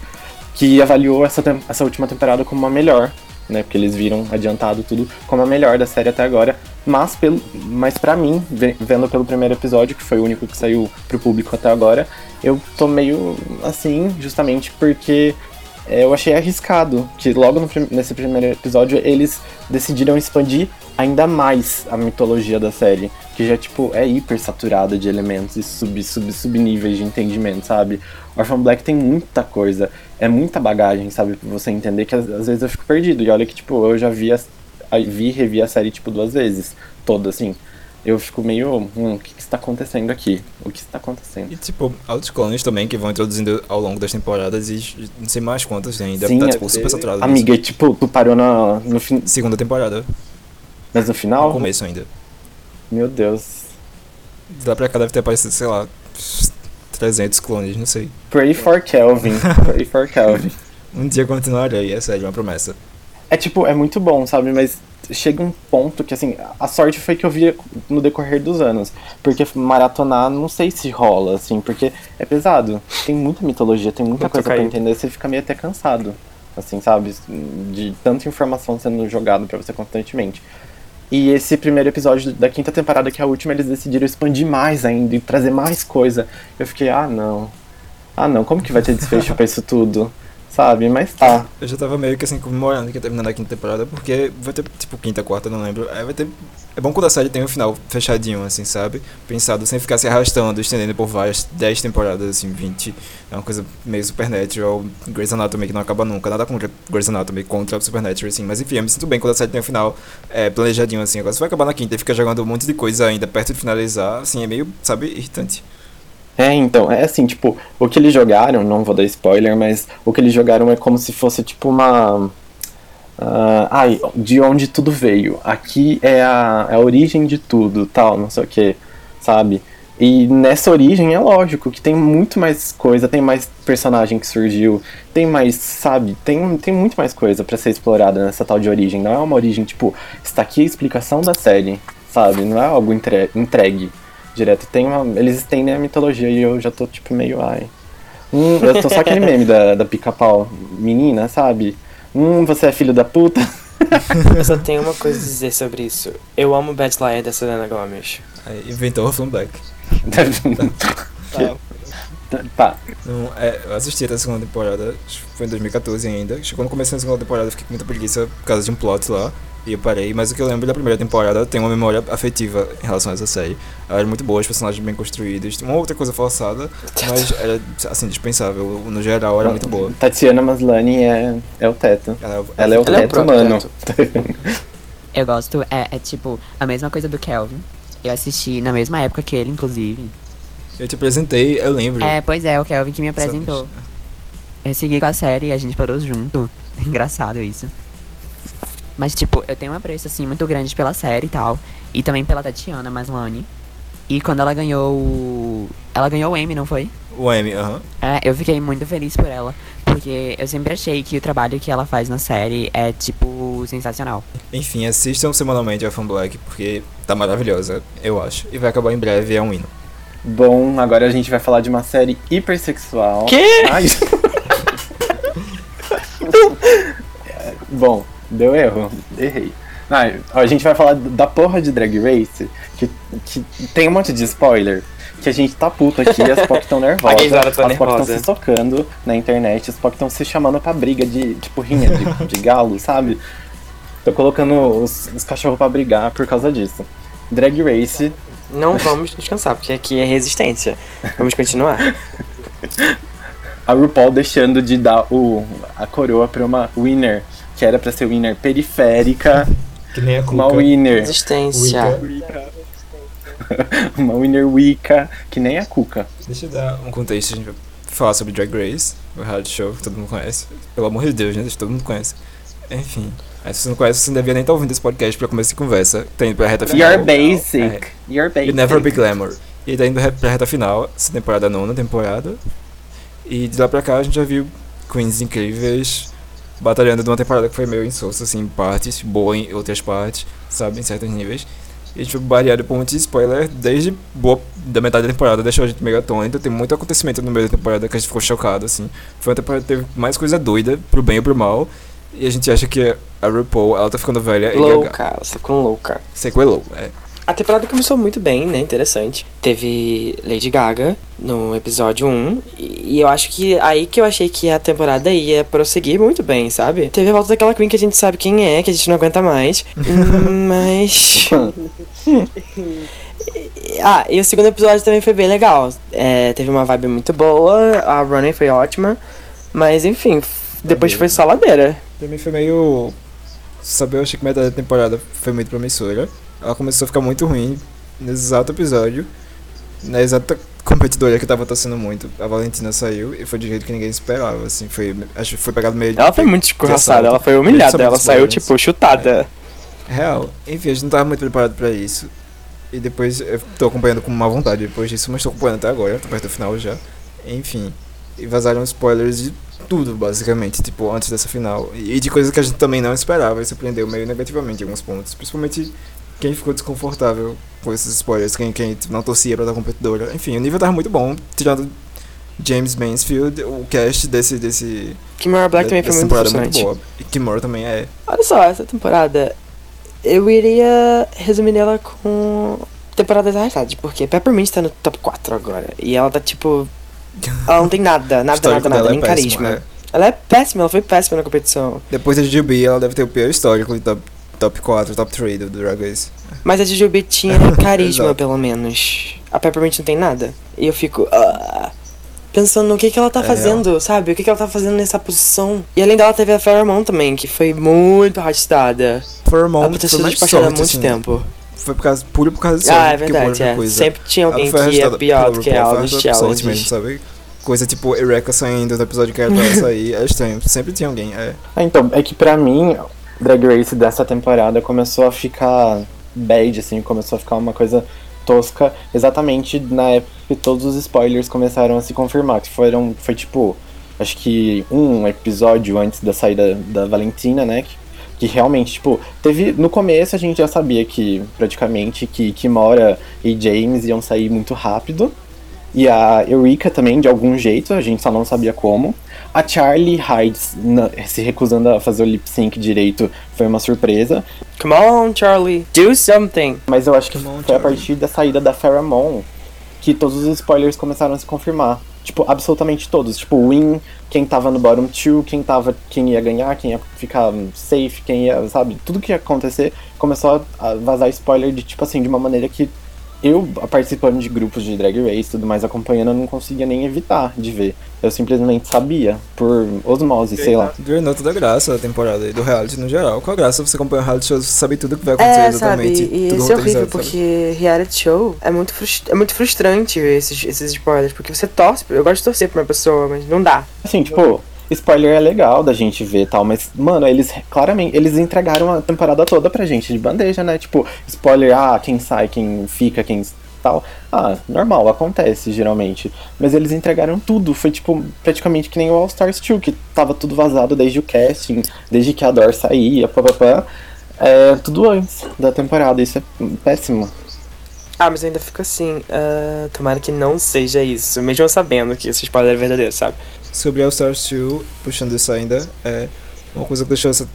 que avaliou essa, essa última temporada como a melhor, né, porque eles viram adiantado tudo como a melhor da série até agora, mas, pelo, mas pra mim, ve- vendo pelo primeiro episódio, que foi o único que saiu pro público até agora, eu tô meio assim, justamente porque é, eu achei arriscado que logo no nesse primeiro episódio eles decidiram expandir ainda mais a mitologia da série, que já tipo é hiper saturada de elementos e sub sub subníveis de entendimento, sabe? Orphan Black tem muita coisa, é muita bagagem, sabe, pra você entender que às, às vezes eu fico perdido. E olha que tipo, eu já vi a, a- vi e revi a série tipo duas vezes, toda assim. Eu fico meio, hum, o que, que está acontecendo aqui? O que está acontecendo? E tipo, outros clones também que vão introduzindo ao longo das temporadas e não sei mais quantos tem, Sim, tá é- tipo super saturado. Amiga, tipo, tu parou na, no fim, Segunda temporada, mas no no final? começo ainda. Meu Deus. De lá pra cá deve ter aparecido, sei lá, 300 clones, não sei. Pray for Kelvin. Pray for Kelvin. Um dia continuarei, é sério, uma promessa. É tipo, é muito bom, sabe? Mas chega um ponto que, assim, a sorte foi que eu vi no decorrer dos anos. Porque maratonar, não sei se rola, assim, porque é pesado. Tem muita mitologia, tem muita coisa pra caído. entender, você fica meio até cansado. Assim, sabe? De tanta informação sendo jogada pra você constantemente. E esse primeiro episódio da quinta temporada, que é a última, eles decidiram expandir mais ainda e trazer mais coisa. Eu fiquei, ah não. Ah não, como que vai ter desfecho pra isso tudo? Sabe? Mas tá. Eu já tava meio que assim comemorando que ia terminar a quinta temporada, porque vai ter, tipo, quinta, quarta, não lembro. Aí vai ter. É bom quando a série tem um final fechadinho, assim, sabe? Pensado, sem ficar se arrastando, estendendo por várias 10 temporadas, assim, 20. É uma coisa meio Supernatural, Grey's Anatomy que não acaba nunca. Nada contra Grey's Anatomy, contra Supernatural, assim. Mas enfim, eu me sinto bem quando a série tem um final é, planejadinho, assim. Agora, se vai acabar na quinta e fica jogando um monte de coisa ainda perto de finalizar, assim, é meio, sabe, irritante. É, então, é assim, tipo, o que eles jogaram, não vou dar spoiler, mas o que eles jogaram é como se fosse tipo uma. ah, ai, de onde tudo veio. Aqui é a, é a origem de tudo, tal, não sei o que, sabe? E nessa origem é lógico que tem muito mais coisa, tem mais personagem que surgiu, tem mais, sabe? Tem, tem muito mais coisa pra ser explorada nessa tal de origem. Não é uma origem, tipo, está aqui a explicação da série, sabe? Não é algo entre- entregue direto. Tem uma, eles estendem a mitologia e eu já tô tipo meio ai. Hum, eu tô só aquele meme da, da pica-pau menina, sabe? Hum, você é filho da puta. Eu só tenho uma coisa a dizer sobre isso. Eu amo Bad Liar da Selena Gomez. Aí inventou Orphan Black. Tá. Não, é, eu assisti até a segunda temporada, foi em 2014 ainda. Quando comecei a segunda temporada eu fiquei com muita preguiça por causa de um plot lá. E eu parei, mas o que eu lembro da primeira temporada tem uma memória afetiva em relação a essa série. Ela era muito boa, os personagens bem construídos, uma outra coisa forçada, mas era assim, dispensável. No geral era muito boa. Tatiana Maslany é, é o teto. Ela, Ela é o Ela é o teto próprio humano. Eu gosto, é, é tipo a mesma coisa do Kelvin. Eu assisti na mesma época que ele, inclusive. Eu te apresentei, eu lembro. É, pois é, o Kelvin que me apresentou. Eu segui com a série e a gente parou junto. Engraçado isso. Mas, tipo, eu tenho um apreço, assim, muito grande pela série e tal. E também pela Tatiana Maslany. E quando ela ganhou o... Ela ganhou o Emmy, não foi? O M, aham. É, eu fiquei muito feliz por ela. Porque eu sempre achei que o trabalho que ela faz na série é, tipo, sensacional. Enfim, assistam semanalmente a Fan Black, porque tá maravilhosa, eu acho. E vai acabar em breve, é um hino. Bom, agora a gente vai falar de uma série hipersexual. Quê? Ai. Bom, deu erro. Errei. Ah, a gente vai falar da porra de Drag Race, que, que tem um monte de spoiler. Que a gente tá puto aqui, as POC estão nervosas. Tá as POC estão se socando na internet, as POC estão se chamando pra briga de, tipo, rinha de, de galo, sabe? Tô colocando os, os cachorros pra brigar por causa disso. Drag Race Não vamos descansar, porque aqui é resistência. Vamos continuar. a RuPaul deixando de dar o, a coroa pra uma winner, que era pra ser winner periférica, Que nem a uma winner, Resistência. uma winner Wicca, que nem a Cuca. Deixa eu dar um contexto, a gente vai falar sobre Drag Race, o reality show que todo mundo conhece. Pelo amor de Deus, né? Todo mundo conhece. Enfim. Aí, se você não conhece, você não devia nem estar ouvindo esse podcast pra começar de conversa. Tá indo pra reta final. You're basic. É. You're basic. You never be glamour. E tá indo pra reta final, essa temporada nona temporada. E de lá pra cá a gente já viu queens incríveis batalhando de uma temporada que foi meio insossa, assim, em partes, boa em outras partes, sabe, em certos níveis. E a gente foi variado por um monte de spoiler, desde boa da metade da temporada, deixou a gente meio atônito. Tem muito acontecimento no meio da temporada que a gente ficou chocado, assim. Foi uma temporada que teve mais coisa doida, pro bem ou pro mal. E a gente acha que a RuPaul, ela tá ficando velha e gaga. Louca, ela tá ficando louca. Sequelou, é. A temporada começou muito bem, né? Interessante. Teve Lady Gaga no episódio 1. E eu acho que aí que eu achei que a temporada ia prosseguir muito bem, sabe? Teve a volta daquela Queen que a gente sabe quem é, que a gente não aguenta mais. Hum, Mas. Ah, e o segundo episódio também foi bem legal. É, teve uma vibe muito boa, a running foi ótima. Mas enfim, depois foi só ladeira. Pra mim foi meio. Sabe, eu achei que metade da temporada foi muito promissora. Ela começou a ficar muito ruim no exato episódio. Na exata competidora que eu tava torcendo muito. A Valentina saiu e foi de jeito que ninguém esperava, assim. Foi, acho que foi pegado meio. Ela foi muito escorraçada, ela foi humilhada, ela saiu tipo chutada. Real. Enfim, a gente não tava muito preparado pra isso. E depois eu tô acompanhando com má vontade depois disso, mas tô acompanhando até agora, tô perto do final já. Enfim. E vazaram spoilers de tudo, basicamente, tipo, antes dessa final. E de coisas que a gente também não esperava e surpreendeu meio negativamente em alguns pontos. Principalmente quem ficou desconfortável com esses spoilers, quem, quem não torcia pra dar competidora. Enfim, o nível tava muito bom, tirando James Mansfield, o cast desse. desse Kimora Black também foi muito temporada é impressionante. muito boa. E Kimura também é. Olha só, essa temporada eu iria resumir ela com temporadas arrastadas, porque Peppermint tá no top 4 agora. E ela tá tipo. Ela não tem nada, nada, nada, nada, dela nem é péssimo, carisma. é. Ela é péssima, ela foi péssima na competição. Depois da Jujubi, ela deve ter o pior histórico de top, top 4, top 3 do Drag Race. Mas a Jujubi tinha carisma, pelo menos. A Peppermint não tem nada. E eu fico. ah, pensando no que, que ela tá É fazendo, sabe? O que, que ela tá fazendo nessa posição. E além dela, teve a Pheromone também, que foi muito arrastada. Pheromone Ela podia foi ser despachada há muito assim. tempo. Foi por causa, puro por causa de Ah, é verdade, é. coisa. Sempre tinha alguém que é arrastada pior do que ela nos challenges. mesmo, sabe? Coisa tipo Eureka saindo no episódio que era pra ela sair, é estranho. Sempre tinha alguém, é. Ah, então, é que pra mim, Drag Race dessa temporada começou a ficar bad, assim, começou a ficar uma coisa tosca, exatamente na época que todos os spoilers começaram a se confirmar, que foram, foi tipo, acho que um episódio antes da saída da Valentina, né, que, que realmente, tipo, teve, no começo a gente já sabia que, praticamente, que Kimora e James iam sair muito rápido, e a Eureka também, de algum jeito, a gente só não sabia como. A Charlie Hides na- se recusando a fazer o lip sync direito foi uma surpresa. Come on, Charlie, do something. Mas eu acho que on, foi a Charlie. partir da saída da Pheromone que todos os spoilers começaram a se confirmar. Tipo, absolutamente todos. Tipo, win, quem tava no bottom two, quem tava, quem ia ganhar, quem ia ficar safe, quem ia, sabe? Tudo que ia acontecer começou a vazar spoiler de, tipo assim, de uma maneira que eu, participando de grupos de Drag Race e tudo mais, acompanhando, eu não conseguia nem evitar de ver. Eu simplesmente sabia, por osmose, sei lá. Drenou toda a graça da temporada e do reality no geral. Qual a graça você acompanha o reality show, você sabe tudo que vai acontecer É, exatamente. sabe? E tudo isso é horrível, porque reality show é muito, frust- é muito frustrante esses, esses spoilers, porque você torce, eu gosto de torcer pra uma pessoa, mas não dá. Assim, tipo, spoiler é legal da gente ver tal, mas, mano, eles claramente, eles entregaram a temporada toda pra gente de bandeja, né? Tipo, spoiler, ah, quem sai, quem fica, quem tal. Ah, normal, acontece geralmente. Mas eles entregaram tudo. Foi tipo praticamente que nem o All Stars 2, que tava tudo vazado desde o casting, desde que a Dor saía, papapá. É, tudo antes da temporada. Isso é péssimo. Ah, mas ainda fico assim, ah, tomara que não seja isso, mesmo sabendo que esse spoiler é verdadeiro, sabe? Sobre All Stars 2, puxando isso ainda, é uma coisa que deixou essa,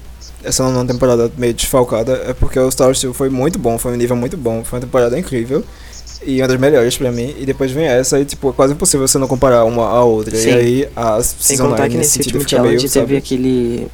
essa nona temporada meio desfalcada é porque All Stars 2 foi muito bom, foi um nível muito bom, foi uma temporada incrível. E uma das melhores pra mim, e depois vem essa, e tipo, é quase impossível você não comparar uma à outra. Sim. E aí as Sem contar que nesse sentido último fica meio, challenge teve sabe? aquele.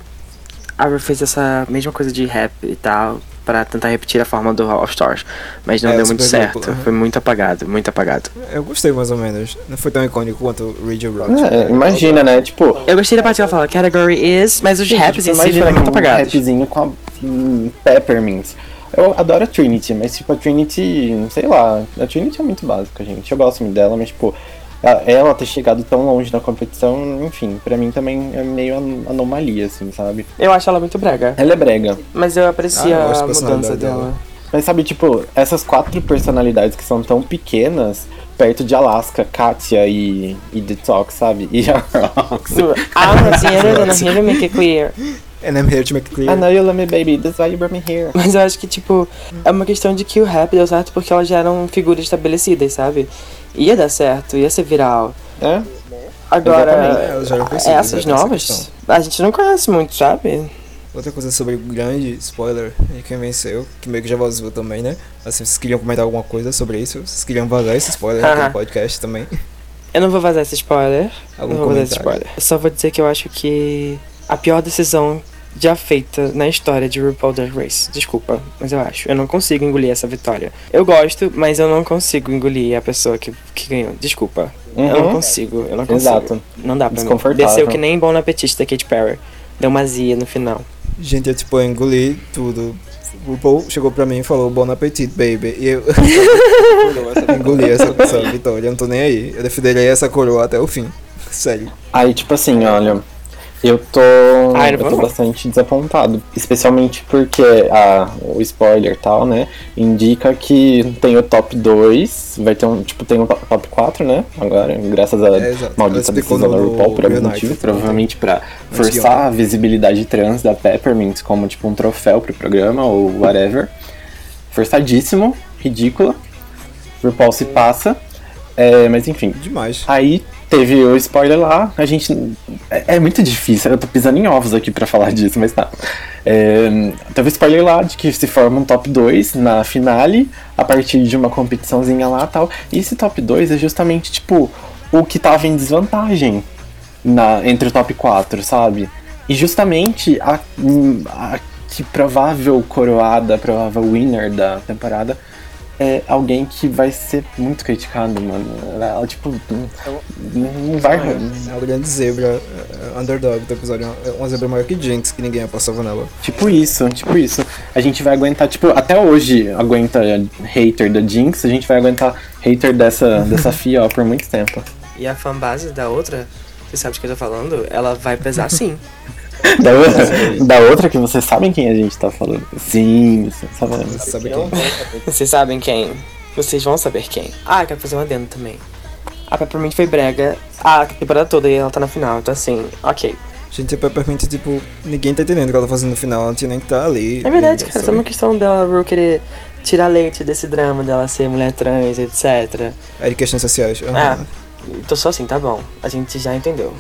A Ru fez essa mesma coisa de rap e tal, pra tentar repetir a forma do All Stars. Mas não É, deu muito certo. Aham. Foi muito apagado, muito apagado. Eu gostei mais ou menos. Não foi tão icônico quanto o Read Your Rock. É, imagina, né? Tipo, Eu gostei da parte que ela fala, category is, mas os raps em si imagina foram muito um apagados. rapzinho com a hum, Peppermint. Eu adoro a Trinity, mas tipo, a Trinity, sei lá, a Trinity é muito básica, gente. Eu gosto muito dela, mas tipo, ela ter chegado tão longe na competição, enfim, pra mim também é meio an- anomalia, assim, sabe? Eu acho ela muito brega. Ela é brega. Mas eu aprecio Ah, eu a mudança personalidade dela. dela. Mas sabe, tipo, essas quatro personalidades que são tão pequenas, perto de Alaska, Katia e, e Detox, sabe? E a Rox. I'm not here, I'm here to make it clear. And I'm here to make it clear. I know you love me, baby, that's why you brought me here. Mas eu acho que, tipo, é uma questão de que o rap deu certo porque elas já eram figuras estabelecidas, sabe? Ia dar certo, ia ser viral. É? Agora, Exatamente. É, conhecidas, essas novas, a gente não conhece muito, sabe? Outra coisa sobre o grande spoiler de quem venceu, que meio que já vazou também, né? Assim, vocês queriam comentar alguma coisa sobre isso? Vocês queriam vazar esse spoiler aqui Aham. no podcast também? Eu não vou vazar esse spoiler. Algum não vou vazar esse spoiler. Eu só vou dizer que eu acho que a pior decisão já feita na história de RuPaul Drag Race. Desculpa, mas eu acho. Eu não consigo engolir essa vitória. Eu gosto, mas eu não consigo engolir a pessoa que, que ganhou. Desculpa. Eu não Uhum. consigo, eu não consigo. Exato. Não dá pra mim. Desconfortável. Desceu que nem bom no apetite da Katy Perry. Deu uma azia no final. Gente, eu tipo, eu engoli tudo. O Paul chegou pra mim e falou Bon appetit, baby. E eu engoli essa, essa vitória, eu não tô nem aí. Eu defenderei essa coroa até o fim. Sério. Aí, tipo assim, olha, eu tô. Ai, não eu tô bastante desapontado. Especialmente porque a, o spoiler e tal, né? Indica que tem o top 2. Vai ter um. Tipo, tem o to- top 4, né? Agora, graças a É, maldita decisão da RuPaul por algum motivo. Provavelmente pra forçar a visibilidade trans da Peppermint como, tipo, um troféu pro programa ou whatever. Forçadíssimo, ridícula. RuPaul se passa. É, mas enfim, Demais. Aí teve o spoiler lá, a gente. É, é muito difícil, eu tô pisando em ovos aqui pra falar disso, mas tá. É, teve o spoiler lá de que se forma um top 2 na finale, a partir de uma competiçãozinha lá e tal. E esse top 2 é justamente, tipo, o que tava em desvantagem na, entre o top 4, sabe? E justamente a, a que provável coroada, provável winner da temporada é alguém que vai ser muito criticado, mano. Ela, tipo, não, não vai. É uma grande zebra, é, underdog do episódio. É uma zebra maior que Jinx, que ninguém passava nela. Tipo isso, tipo isso. A gente vai aguentar, tipo, até hoje aguenta hater da Jinx, a gente vai aguentar hater dessa, dessa FIA ó, por muito tempo. E a fanbase da outra, você sabe de que eu tô falando, ela vai pesar sim. Da outra, da outra que vocês sabem quem a gente tá falando. Sim, vocês sabem. Você sabe quem? Vocês sabem quem? Vocês vão saber quem. Ah, eu quero fazer um adendo também. A Peppermint foi brega a temporada toda e ela tá na final, então assim, ok. Gente, a Peppermint, tipo, ninguém tá entendendo o que ela tá fazendo no final, ela não tinha nem que tá ali. É verdade, cara, é uma questão dela, Ru, querer tirar leite desse drama dela ser mulher trans, etc. Aí de questões sociais. aham. Ah, tô só assim, tá bom. A gente já entendeu.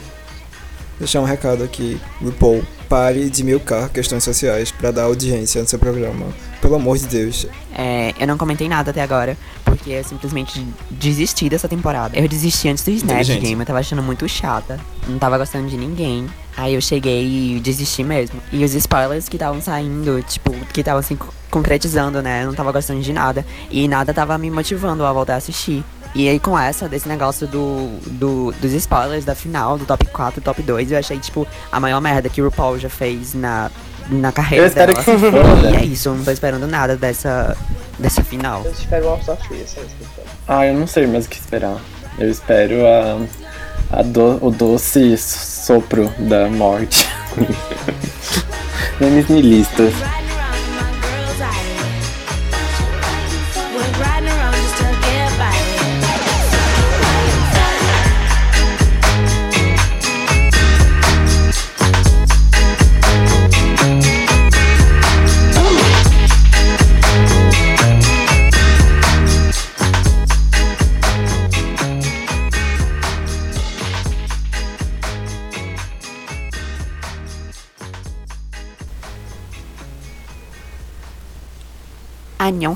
Deixar um recado aqui. RuPaul, pare de milcar questões sociais pra dar audiência no seu programa. Pelo amor de Deus. É, eu não comentei nada até agora, porque eu simplesmente desisti dessa temporada. Eu desisti antes do Inteligente. Game, eu tava achando muito chata. Não tava gostando de ninguém. Aí eu cheguei e desisti mesmo. E os spoilers que estavam saindo, tipo, que estavam assim concretizando, né? Eu não tava gostando de nada. E nada tava me motivando a voltar a assistir. E aí com essa, desse negócio do, do, dos spoilers da final, do top 4, top 2, eu achei, tipo, a maior merda que o RuPaul já fez na, na carreira Eu espero dela. que. E é isso, eu não tô esperando nada dessa, dessa final. Eu espero o All Star Free, só isso que eu espero. Ah, eu não sei mais o que esperar. Eu espero a, a do- o doce sopro da morte. Memes nihilistas.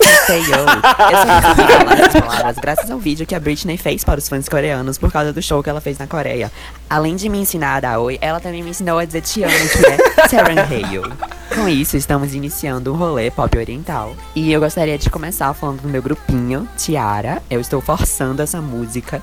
Haseyo. Eu só consegui falar essas palavras graças ao vídeo que a Britney fez para os fãs coreanos por causa do show que ela fez na Coreia. Além de me ensinar a dar oi, ela também me ensinou a dizer te amo, que é Serenhayo. Com isso, estamos iniciando um rolê pop oriental. E eu gostaria de começar falando do meu grupinho, Tiara. Eu estou forçando essa música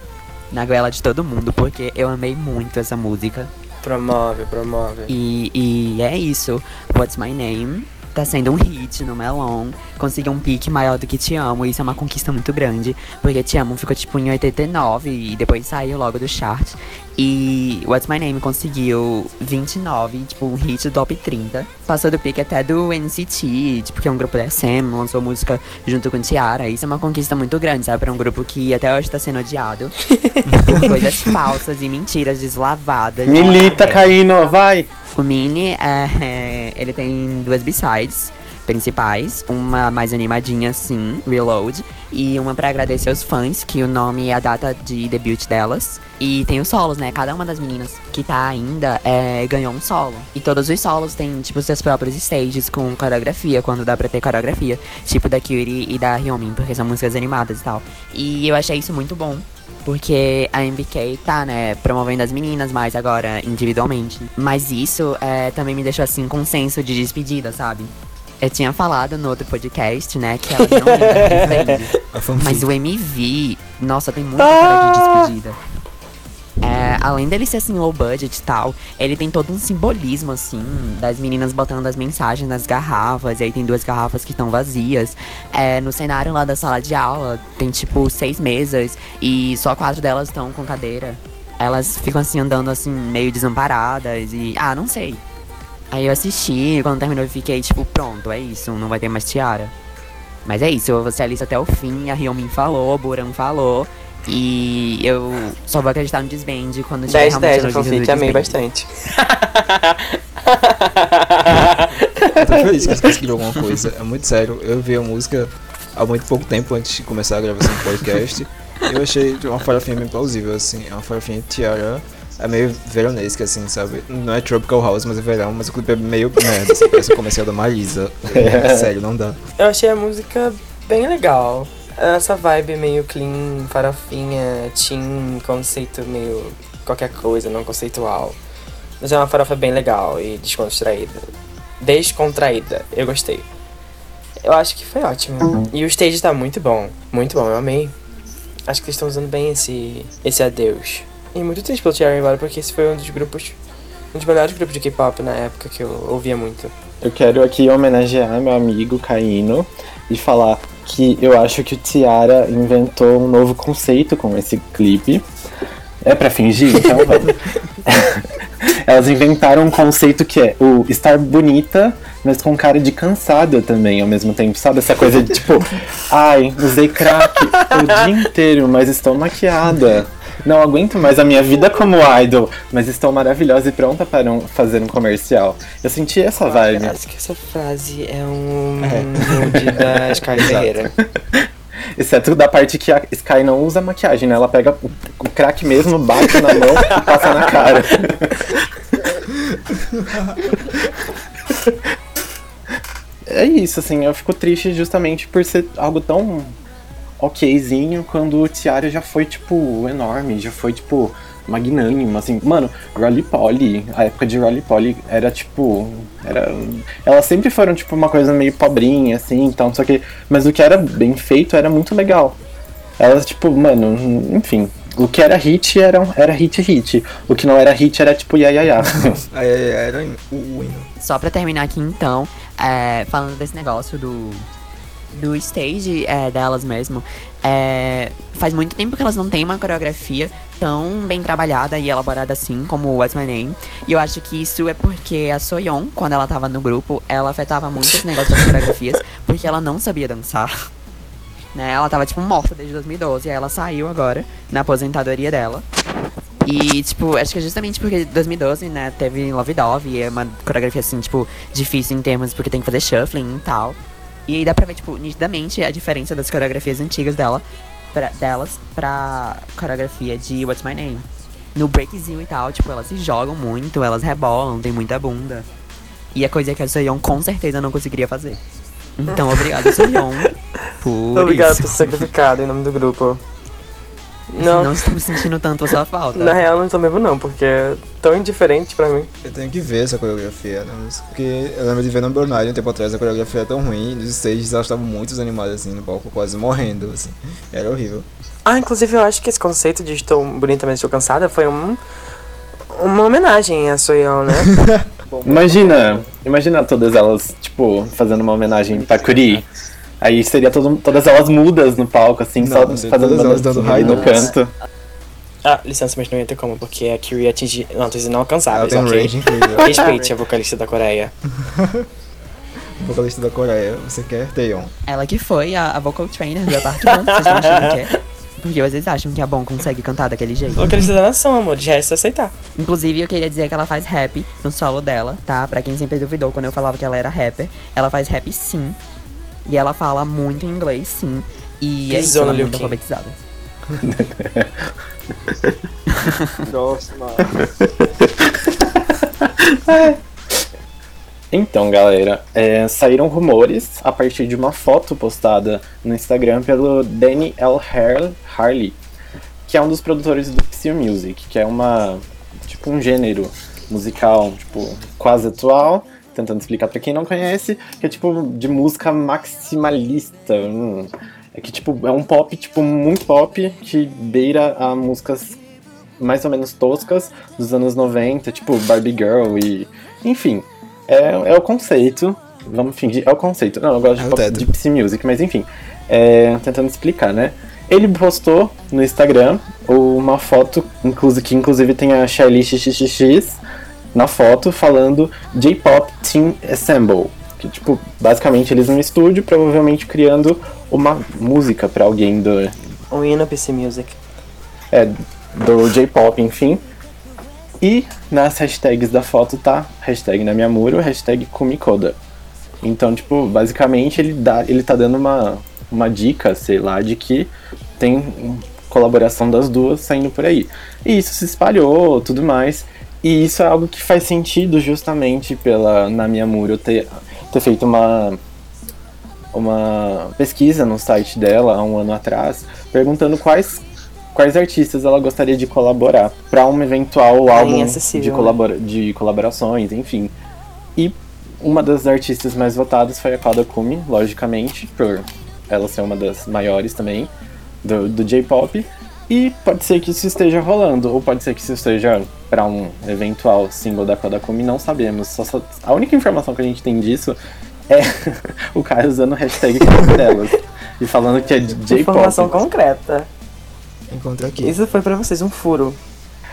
na goela de todo mundo, porque eu amei muito essa música. Promove, promove. E, e é isso. What's My Name? Tá sendo um hit no Melon. Conseguiu um pique maior do que Te Amo. Isso é uma conquista muito grande. Porque Te Amo ficou tipo em 89 e depois saiu logo do chart. E What's My Name conseguiu 29, tipo um hit top 30. Passou do pique até do NCT, tipo, que é um grupo da SM, lançou música junto com Tiara. Isso é uma conquista muito grande, sabe? Pra um grupo que até hoje tá sendo odiado. por coisas falsas e mentiras deslavadas. Milita, Caíno, vai! O Mini, é, é, ele tem duas B-sides principais. Uma mais animadinha, assim, Reload. E uma pra agradecer aos fãs, que o nome é a data de debut delas. E tem os solos, né? Cada uma das meninas que tá ainda é, ganhou um solo. E todos os solos têm, tipo, seus próprios stages com coreografia, quando dá pra ter coreografia. Tipo da Cutie e da Hyomin, porque são músicas animadas e tal. E eu achei isso muito bom. Porque a MBK tá, né, promovendo as meninas mais agora individualmente. Mas isso é, também me deixou assim com um senso de despedida, sabe? Eu tinha falado no outro podcast, né, que ela não lembra de A fanfic. Mas o MV, nossa, tem muita cara de despedida. É, além dele ser assim low budget e tal, ele tem todo um simbolismo assim das meninas botando as mensagens nas garrafas, e aí tem duas garrafas que estão vazias. É, no cenário lá da sala de aula tem tipo seis mesas e só quatro delas estão com cadeira. Elas ficam assim andando assim meio desamparadas e ah, não sei. Aí eu assisti, quando terminou eu fiquei tipo, pronto, é isso, não vai ter mais tiara. Mas é isso, eu vou ser a lista até o fim, a Ryomin falou, o Buran falou. E eu só vou acreditar no Disband quando tiver 10 realmente 10 a fanfic, amei bastante. Eu tô feliz que eles conseguiram alguma coisa. É muito sério. Eu vi a música há muito pouco tempo antes de começar a gravação do podcast. E eu achei uma farofinha bem plausível, assim. É uma farofinha de tiara. É meio veronesca, assim, sabe? Não é Tropical House, mas é verão, mas o clipe é meio merda, assim, parece o comercial da Marisa. É, sério, não dá. Eu achei a música bem legal. Essa vibe meio clean, farofinha, teen, conceito meio qualquer coisa, não conceitual. Mas é uma farofa bem legal e descontraída. Descontraída, eu gostei. Eu acho que foi ótimo. E o stage tá muito bom, muito bom, eu amei. Acho que eles estão usando bem esse, esse adeus. E muito triste pelo Tiara ir embora, porque esse foi um dos grupos, um dos melhores grupos de K-pop na época que eu ouvia muito. Eu quero aqui homenagear meu amigo Caíno e falar que eu acho que o Tiara inventou um novo conceito com esse clipe. É pra fingir? Então vamos. Elas inventaram um conceito que é o estar bonita, mas com cara de cansada também ao mesmo tempo. Sabe essa coisa de tipo, ai, usei crack o dia inteiro, mas estou maquiada. Não aguento mais a minha vida como idol, mas estou maravilhosa e pronta para um- fazer um comercial. Eu senti essa vibe. Acho que essa frase é um nude da Sky Ferreira. Exceto da parte que a Sky não usa maquiagem, né? Ela pega o crack mesmo, bate na mão e passa na cara. é isso, assim, eu fico triste justamente por ser algo tão okzinho quando o Tiara já foi, tipo, enorme, já foi, tipo, magnânimo, assim. Mano, Rolly Polly, a época de Rolly Polly era, tipo, era... Elas sempre foram, tipo, uma coisa meio pobrinha, assim, então, só que... Mas o que era bem feito era muito legal. Elas, tipo, mano, enfim... O que era hit era, era hit hit. O que não era hit era tipo ia, ia, ia. Era o, o hino. Só pra terminar aqui então, é, falando desse negócio do, do stage é, delas mesmo, é, faz muito tempo que elas não têm uma coreografia tão bem trabalhada e elaborada assim como o What's My Name. E eu acho que isso é porque a Soyeon, quando ela tava no grupo, ela afetava muito esse negócio das coreografias, porque ela não sabia dançar. Né? Ela tava, tipo, morta desde 2012, aí ela saiu agora, na aposentadoria dela. E, tipo, acho que é justamente porque 2012, né, teve Love Dove, e é uma coreografia, assim, tipo, difícil em termos, porque tem que fazer shuffling e tal. E aí dá pra ver, tipo, nitidamente a diferença das coreografias antigas dela, pra, delas pra coreografia de What's My Name. No breakzinho e tal, tipo, elas se jogam muito, elas rebolam, tem muita bunda. E é coisa que a Soyeon com certeza não conseguiria fazer. Então, obrigado, Soyeon, por Obrigado isso. por ser sacrificado em nome do grupo. Não, Não estamos sentindo tanto a sua falta. na real não tô mesmo não, porque é tão indiferente pra mim. Eu tenho que ver essa coreografia, né? Porque eu lembro de ver no 9 um tempo atrás, a coreografia era tão ruim, nos stages elas estavam muito animadas assim no palco, quase morrendo, assim. Era horrível. Ah, inclusive eu acho que esse conceito de estou bonita, mas estou cansada foi um, uma homenagem a Soyeon, né? Imagina, imagina todas elas, tipo, fazendo uma homenagem pra Kuri. Aí seria todo, todas elas mudas no palco, assim, Não, só seria fazendo todas elas dando high no canto. ah, licença, mas não ia ter como, porque a Kyrie atinge... Não, tô dizendo Ela inalcançáveis, tem ok? range incrível. Respeite a vocalista da Coreia. Vocalista da Coreia, você quer Taeyeon. Ela que foi a, a vocal trainer da Park Bom, vocês estão achando que é? Porque vocês acham que a Bom consegue cantar daquele jeito. Vocalista da nação, amor, já é se aceitar. Inclusive, eu queria dizer que ela faz rap no solo dela, tá? Pra quem sempre duvidou quando eu falava que ela era rapper, ela faz rap sim. E ela fala muito inglês, sim. E é isso, Pisou ela no é muito alfabetizada. Nossa, mano. Então, galera, é, saíram rumores a partir de uma foto postada no Instagram pelo Danny L. Har- Harley, que é um dos produtores do Psy Music, que é uma tipo um gênero musical, tipo, quase atual, tentando explicar pra quem não conhece, que é tipo de música maximalista. hum. É que tipo é um pop tipo muito pop que beira a músicas mais ou menos toscas dos anos 90, tipo Barbie Girl e enfim, é, é o conceito. Vamos fingir, é o conceito. Não, eu gosto É de, o pop, de Psy Music, mas enfim. É, tentando explicar, né? Ele postou no Instagram uma foto, inclusive, que inclusive tem a Shelly XXX na foto, falando J-Pop Team Assemble. Que, tipo, basicamente eles no estúdio, provavelmente criando uma música pra alguém do, Um hino PC Music. é, do J-pop, enfim. E nas hashtags da foto tá hashtag na minha muro, hashtag Kumikoda. Então, tipo, basicamente ele, dá, ele tá dando uma, uma dica, sei lá, de que tem colaboração das duas saindo por aí. E isso se espalhou, tudo mais. E isso é algo que faz sentido justamente pela na minha muro ter, ter feito uma uma pesquisa no site dela há um ano atrás, perguntando quais quais artistas ela gostaria de colaborar para um eventual álbum inacessível, de, né? colabora de colaborações, enfim. E uma das artistas mais votadas foi a Kada Kumi, logicamente, por ela ser uma das maiores também do, do J-pop. E pode ser que isso esteja rolando, ou pode ser que isso esteja para um eventual single da Kodakumi, não sabemos. Só, só- a única informação que a gente tem disso é o cara usando o hashtag delas e falando que é Informação J-pop. concreta. Encontra aqui. Isso foi pra vocês um furo.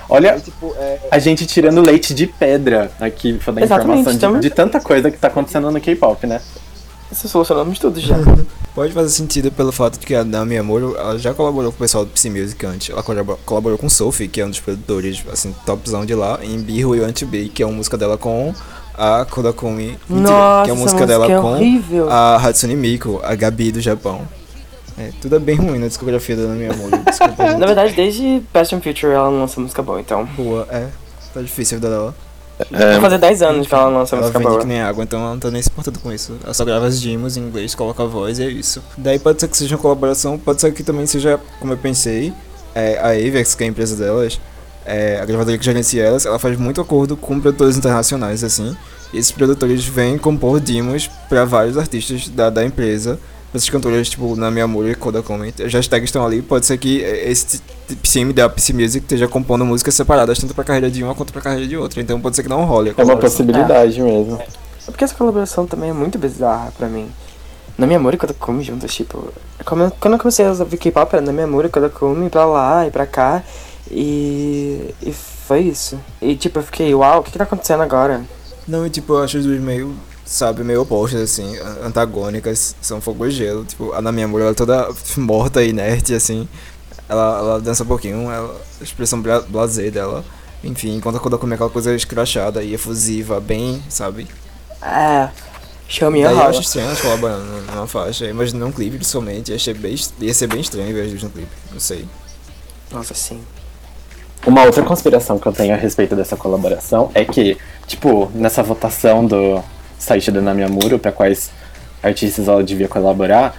Olha, E, tipo, é, a gente tirando leite de pedra aqui pra dar Exatamente, informação de, estamos- de tanta coisa que tá acontecendo no K-pop, né? Isso solucionamos tudo já. Pode fazer sentido pelo fato de que a Nami Amuro ela já colaborou com o pessoal do Psy Music antes. Ela colabo- colaborou com o Sophie, que é um dos produtores, assim, topzão de lá, em Want To Be, que é uma música dela com a Kodakumi. Nossa, que é uma música dela é com horrível. a Hatsune Miku, a Gabi do Japão. É, tudo é bem ruim na discografia da Nami. Desculpa, Na verdade, desde and Future ela não lança música boa, então. Boa, é. Tá difícil a vida dela. Vai fazer 10 anos ela não lança Ela música boa. que nem água, então ela não tá nem se importando com isso. Ela só grava as demos em inglês, coloca a voz e é isso. Daí pode ser que seja uma colaboração, pode ser que também seja, como eu pensei, é, a Avex, que é a empresa delas, é, a gravadora que gerencia elas, ela faz muito acordo com produtores internacionais, assim. E esses produtores vêm compor demos pra vários artistas da, da empresa. Esses cantores, tipo, na minha Amor e Coda Comment, as hashtags estão ali. Pode ser que esse PCM da PC Music esteja compondo músicas separadas, tanto pra carreira de uma quanto pra carreira de outra. Então pode ser que não role. É uma possibilidade mesmo. É porque essa colaboração também é muito bizarra pra mim. Na minha amor e quando come juntos, tipo. Quando eu, quando eu comecei a ouvir K-pop era na minha amor e quando eu come pra lá e pra cá. E. E foi isso. E tipo, eu fiquei, uau, o que, que tá acontecendo agora? Não, e tipo, eu acho as duas meio, sabe, meio opostas, assim, antagônicas, são fogo e gelo. Tipo, a na minha mulher ela é toda morta e inerte, assim. Ela, ela dança um pouquinho, ela, a expressão bla- blasé dela. Enfim, enquanto a Koda come aquela coisa escrachada e efusiva, bem, sabe? É. Show me a eu acho estranho elas colaborando numa faixa. Imaginei um clipe, principalmente, achei bem, ia ser bem estranho ver as duas no clipe, não sei. Nossa, sim. Uma outra conspiração que eu tenho a respeito dessa colaboração é que, tipo, nessa votação do site da Namiamuro, para quais artistas ela devia colaborar,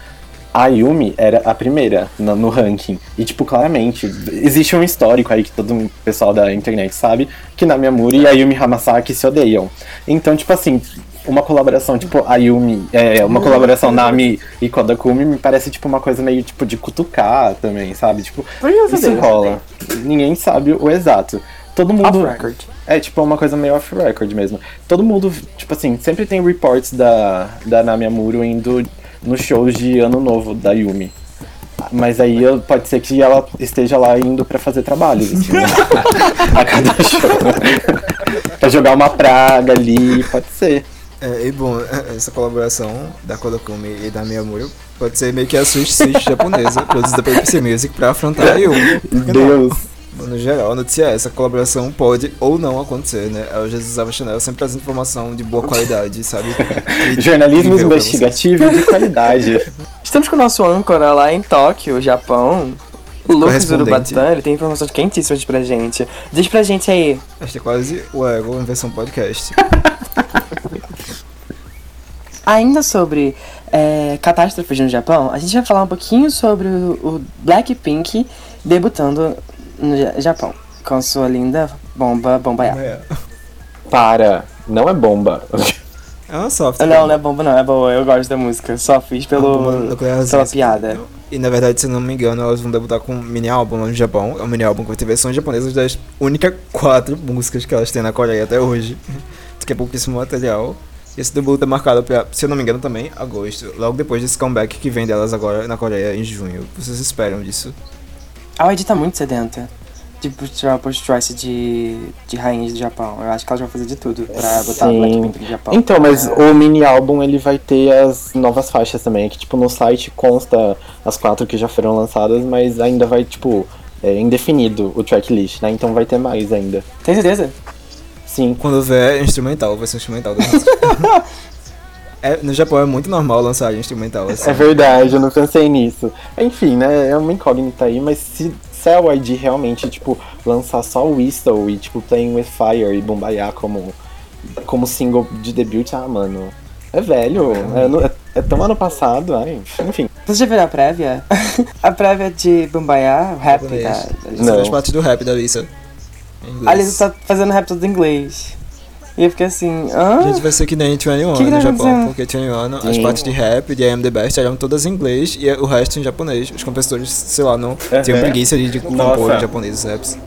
a Yumi era a primeira no, no ranking. E, tipo, claramente, existe um histórico aí que todo o pessoal da internet sabe, que Namiamuro e a Yumi Hamasaki se odeiam. Então, tipo assim, uma colaboração, tipo, a Yumi, é, uma colaboração Nami e Kodakumi me parece, tipo, uma coisa meio, tipo, de cutucar também, sabe? Tipo, isso rola. Ninguém sabe o exato. Todo Off mundo. record. É tipo uma coisa meio off-record mesmo. Todo mundo, tipo assim, sempre tem reports da, da Nami Amuro indo nos shows de Ano Novo da Yumi. Mas aí pode ser que ela esteja lá indo pra fazer trabalhos, assim, né? a cada show. pra jogar uma praga ali, pode ser. É, e bom, essa colaboração da Kodakumi e da Miyamuro pode ser meio que a Switch Switch japonesa, produzida pela PC Music pra afrontar a Yumi. Que não? No geral, a notícia é essa colaboração pode ou não acontecer, né? O Jesus Ava Chanel sempre traz informação de boa qualidade, sabe? E- Jornalismo investigativo de qualidade. Estamos com o nosso âncora lá em Tóquio, Japão. O Lucas. Urubatan, ele tem informações quentíssimas pra gente. Diz pra gente aí. Este é quase o Ego em versão podcast. Ainda sobre é, catástrofes no Japão, a gente vai falar um pouquinho sobre o, o Blackpink debutando no Ja- Japão. Com sua linda bomba Bombaiá. É. Para, não é bomba. É uma soft. Não, não é bomba não, é boa, eu gosto da música. Só fiz pelo, nuclearzinha, pela assim. piada. E na verdade, se não me engano, elas vão debutar com um mini álbum lá no Japão. É um mini álbum que vai ter versões japonesas das únicas quatro músicas que elas têm na Coreia até hoje. que é pouquíssimo material. Esse debut é marcado pra, se eu não me engano, também agosto. Logo depois desse comeback que vem delas agora na Coreia em junho. Vocês esperam disso? A Wendy tá muito sedenta de puxar post choice de, de rainhas do Japão. Eu acho que elas vão fazer de tudo pra botar Sim. Blackpink no Japão. Então, mas É. o mini álbum ele vai ter as novas faixas também, que tipo no site consta as quatro que já foram lançadas, mas ainda vai tipo é, indefinido o tracklist, né? Então vai ter mais ainda. Tem certeza? Sim. Quando vier instrumental, vai ser instrumental música. É, no Japão é muito normal lançar instrumental assim. É verdade, eu não pensei nisso. Enfim, né? É uma incógnita aí, mas se, se a YG realmente, tipo, lançar só o Whistle e, tipo, Playing with Fire e Bombaiá como, como single de debut, ah, mano. É velho, é, no- é- é tão ano passado, ai, enfim. Você já viu a prévia? a prévia de Bombaiá, o rap da. Não. faz parte do rap da Lisa. Em inglês. A Lisa tá fazendo rap todo em inglês. E eu fiquei assim, hã? Gente, vai ser que nem 21 Que que no tá Japão, acontecendo? porque 21, as Sim. partes de rap de I Am The Best eram todas em inglês e o resto em japonês. Os compositores, sei lá, não Uhum. tinham preguiça de, de compor em japonês os raps.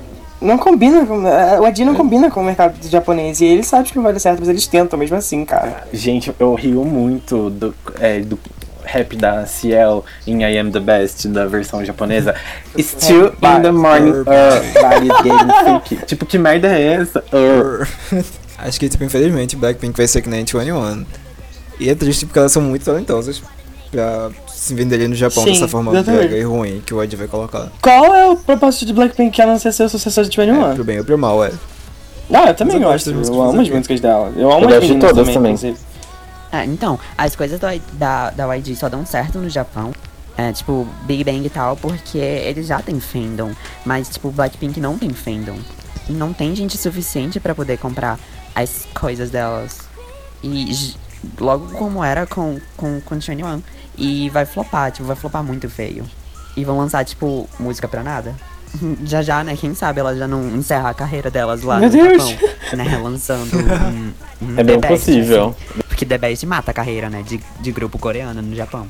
Não combina com. O Adi não combina com o mercado japonês. E eles sabem que não vai dar certo, mas eles tentam mesmo assim, cara. Gente, eu rio muito do, é, do rap da Ciel em I Am The Best, da versão japonesa. Still in the morning, uh, getting. Tipo, que merda é essa? Uh. Acho que, tipo, infelizmente, Blackpink vai ser que nem 21. E é triste porque elas são muito talentosas pra se venderem no Japão Sim, dessa forma brega e ruim que o Ed vai colocar. Qual é o propósito de Blackpink que ela não ser o sucessor de É, 21? pro bem ou pro mal, é. Não, eu também eu gosto. Eu músicas amo as músicas dela. Eu amo Eu as de meninas todas também, também. inclusive. Ah, então, as coisas da, da, da YG só dão certo no Japão. É, tipo, Big Bang e tal, porque eles já têm fandom. Mas, tipo, Blackpink não tem fandom. Não tem gente suficiente pra poder comprar as coisas delas. E logo como era com, com, com 21. E vai flopar, tipo, vai flopar muito feio. E vão lançar, tipo, música pra nada. Já já, né? Quem sabe ela já não encerra a carreira delas lá Meu no Deus! Japão, né? Lançando um, um É bem Best, possível. assim. Porque The Best mata a carreira, né? De, de grupo coreano no Japão.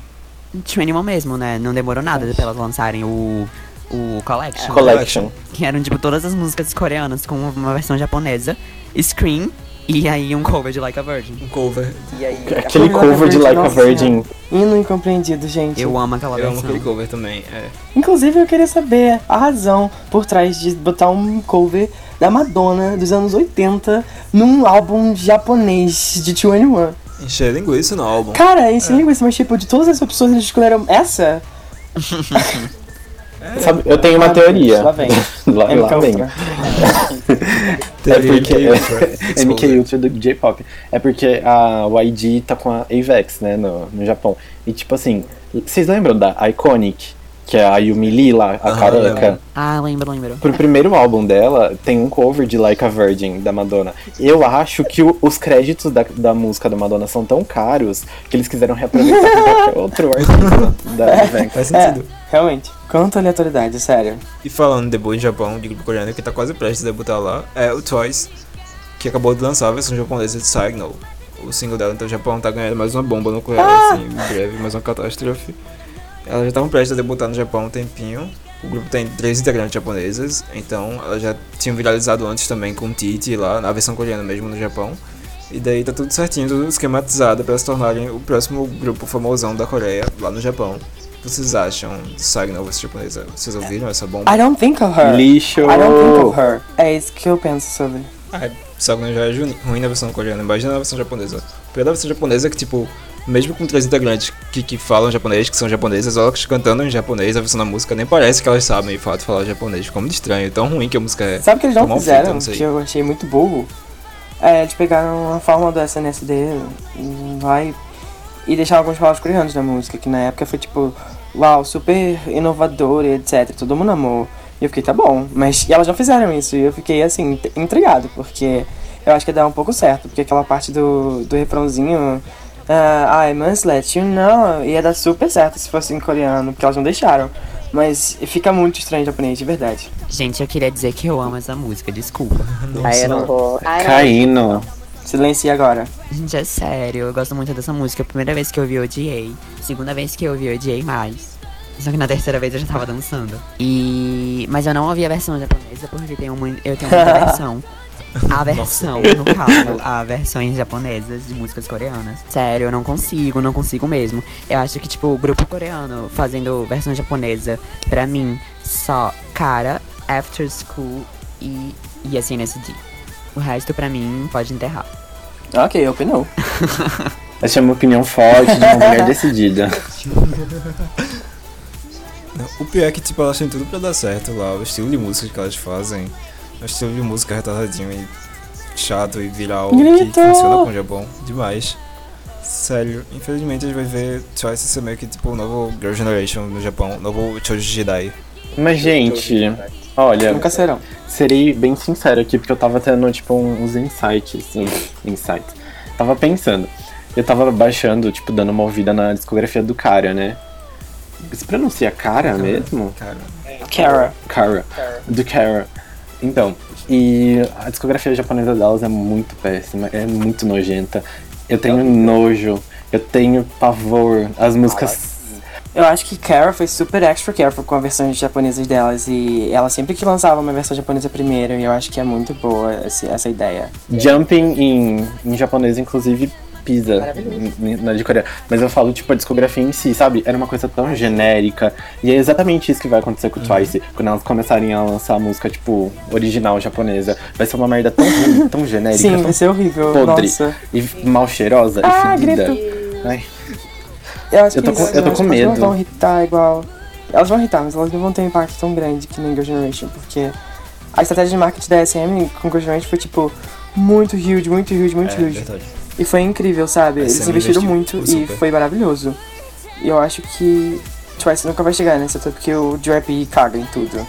21 mesmo, né? Não demorou nada pra elas lançarem o, o Collection. Collection. Que eram, tipo, todas as músicas coreanas com uma versão japonesa. Scream. E aí um cover de Like a Virgin. Um cover. E aí, Aquele cover de Like a Nossa Virgin. Senhora. Hino incompreendido, gente. Eu amo aquela Eu amo versão. aquele cover também. É. Inclusive, eu queria saber a razão por trás de botar um cover da Madonna dos anos 80 num álbum japonês de 21. Encher linguiça no álbum. Cara, esse é. linguiça, mas tipo, de todas as opções eles escolheram essa? Sabe, eu tenho uma teoria. Lá vem. Lá, lá vem. É porque. MK Ultra do J-pop. É porque a YG tá com a Avex, né, no, no Japão. E tipo assim, vocês lembram da Iconic? Que é a Yumi Lee lá, a Aham, careca. lembro. Ah, lembro, lembro. Pro primeiro álbum dela, tem um cover de Like a Virgin, da Madonna. Eu acho que o- os créditos da, da música da Madonna são tão caros que eles quiseram reaproveitar qualquer outro artista da Avex. Faz É, sentido. realmente. Quanta aleatoriedade, sério. E falando de debut em Japão, de grupo coreano que tá quase prestes a debutar lá, é o Twice, que acabou de lançar a versão japonesa de Signal. O single dela, então o Japão tá ganhando mais uma bomba nuclear, assim, em breve, mais uma catástrofe. Elas já estavam prestes a debutar no Japão há um tempinho. O grupo tem três integrantes japonesas, então elas já tinham viralizado antes também com Titi lá, na versão coreana mesmo no Japão. E daí tá tudo certinho, tudo esquematizado para se tornarem o próximo grupo famosão da Coreia lá no Japão. O que vocês acham de Signal versão japonesa? Vocês ouviram essa bomba? I don't think of her. Lixo! I don't think of her. É isso que eu penso sobre. Ah, Signal já é ruim na versão coreana, imagina na versão japonesa. O da versão japonesa é que, tipo, mesmo com três integrantes que, que falam japonês, que são japonesas, elas cantando em japonês, a versão da música nem parece que elas sabem, de fato, falar japonês. Ficou muito estranho, tão ruim que a música é. Sabe o que eles não feita, fizeram? não que eu achei muito burro? É, eles pegaram a fórmula do SNSD vai e deixaram algumas palavras coreanas na música, que na época foi tipo, uau, super inovador e etc. Todo mundo amou. E eu fiquei, tá bom. Mas e elas não fizeram isso. E eu fiquei assim, int- intrigado, porque eu acho que ia dar um pouco certo. Porque aquela parte do, do refrãozinho. Ah, I must let you know. Ia dar super certo se fosse em coreano, porque elas não deixaram. Mas fica muito estranho em japonês, de verdade. Gente, eu queria dizer que eu amo essa música, desculpa. Aí eu não vou. Caindo. Silencia agora. Gente, é sério, eu gosto muito dessa música. A primeira vez que eu vi, eu odiei. Segunda vez que eu vi, eu odiei mais. Só que na terceira vez eu já tava dançando. E. Mas eu não ouvi a versão japonesa porque tenho mui- eu tenho muita versão. A versão, no caso, a versões japonesas de músicas coreanas. Sério, eu não consigo, não consigo mesmo. Eu acho que, tipo, o grupo coreano fazendo versão japonesa, pra mim, só cara, After School e, e SNSD. O resto, pra mim, pode enterrar. Ok, opinou. Essa é uma opinião forte de uma mulher decidida. Não, O pior é que, tipo, elas têm tudo pra dar certo lá. O estilo de música que elas fazem. O estilo de música retardadinho e chato e viral que Grito! funciona com o Japão demais. Sério, infelizmente a gente vai ver Twice ser meio que tipo o novo Girl Generation no Japão, o novo Choji Jidai. Mas, gente, olha, Nunca serão. serei bem sincero aqui, porque eu tava tendo, tipo, uns insights. Uns insights. Tava pensando. Eu tava baixando, tipo, dando uma ouvida na discografia do cara, né? Se pronuncia cara mesmo? Cara, Kara. Cara. Do Cara. Então, e a discografia japonesa delas é muito péssima, é muito nojenta. Eu tenho nojo, eu tenho pavor. As músicas. Eu acho que Kara foi super extra careful com as versões japonesas delas e ela sempre que lançava uma versão japonesa primeiro e eu acho que é muito boa esse- essa ideia. Jumping em, em japonês, inclusive, pisa na de Coreia. Mas eu falo, tipo, a discografia em si, sabe? Era uma coisa tão genérica. E é exatamente isso que vai acontecer com o Twice. Quando elas começarem a lançar a música, tipo, original japonesa. Vai ser uma merda tão ruim, tão genérica, Sim, tão vai ser horrível. podre. Nossa. e mal cheirosa Ah, e fedida. Eu acho Eu tô que com- as eu tô com músicas não medo. vão irritar igual. Elas vão irritar, mas elas não vão ter um impacto tão grande que nem Girl Generation, porque a estratégia de marketing da SM com Girl Generation foi tipo muito huge, muito huge, muito é huge. verdade. E foi incrível, sabe? Eles SM investiram muito e foi maravilhoso. E eu acho que Twice nunca vai chegar nessa, até porque o Drap caga em tudo.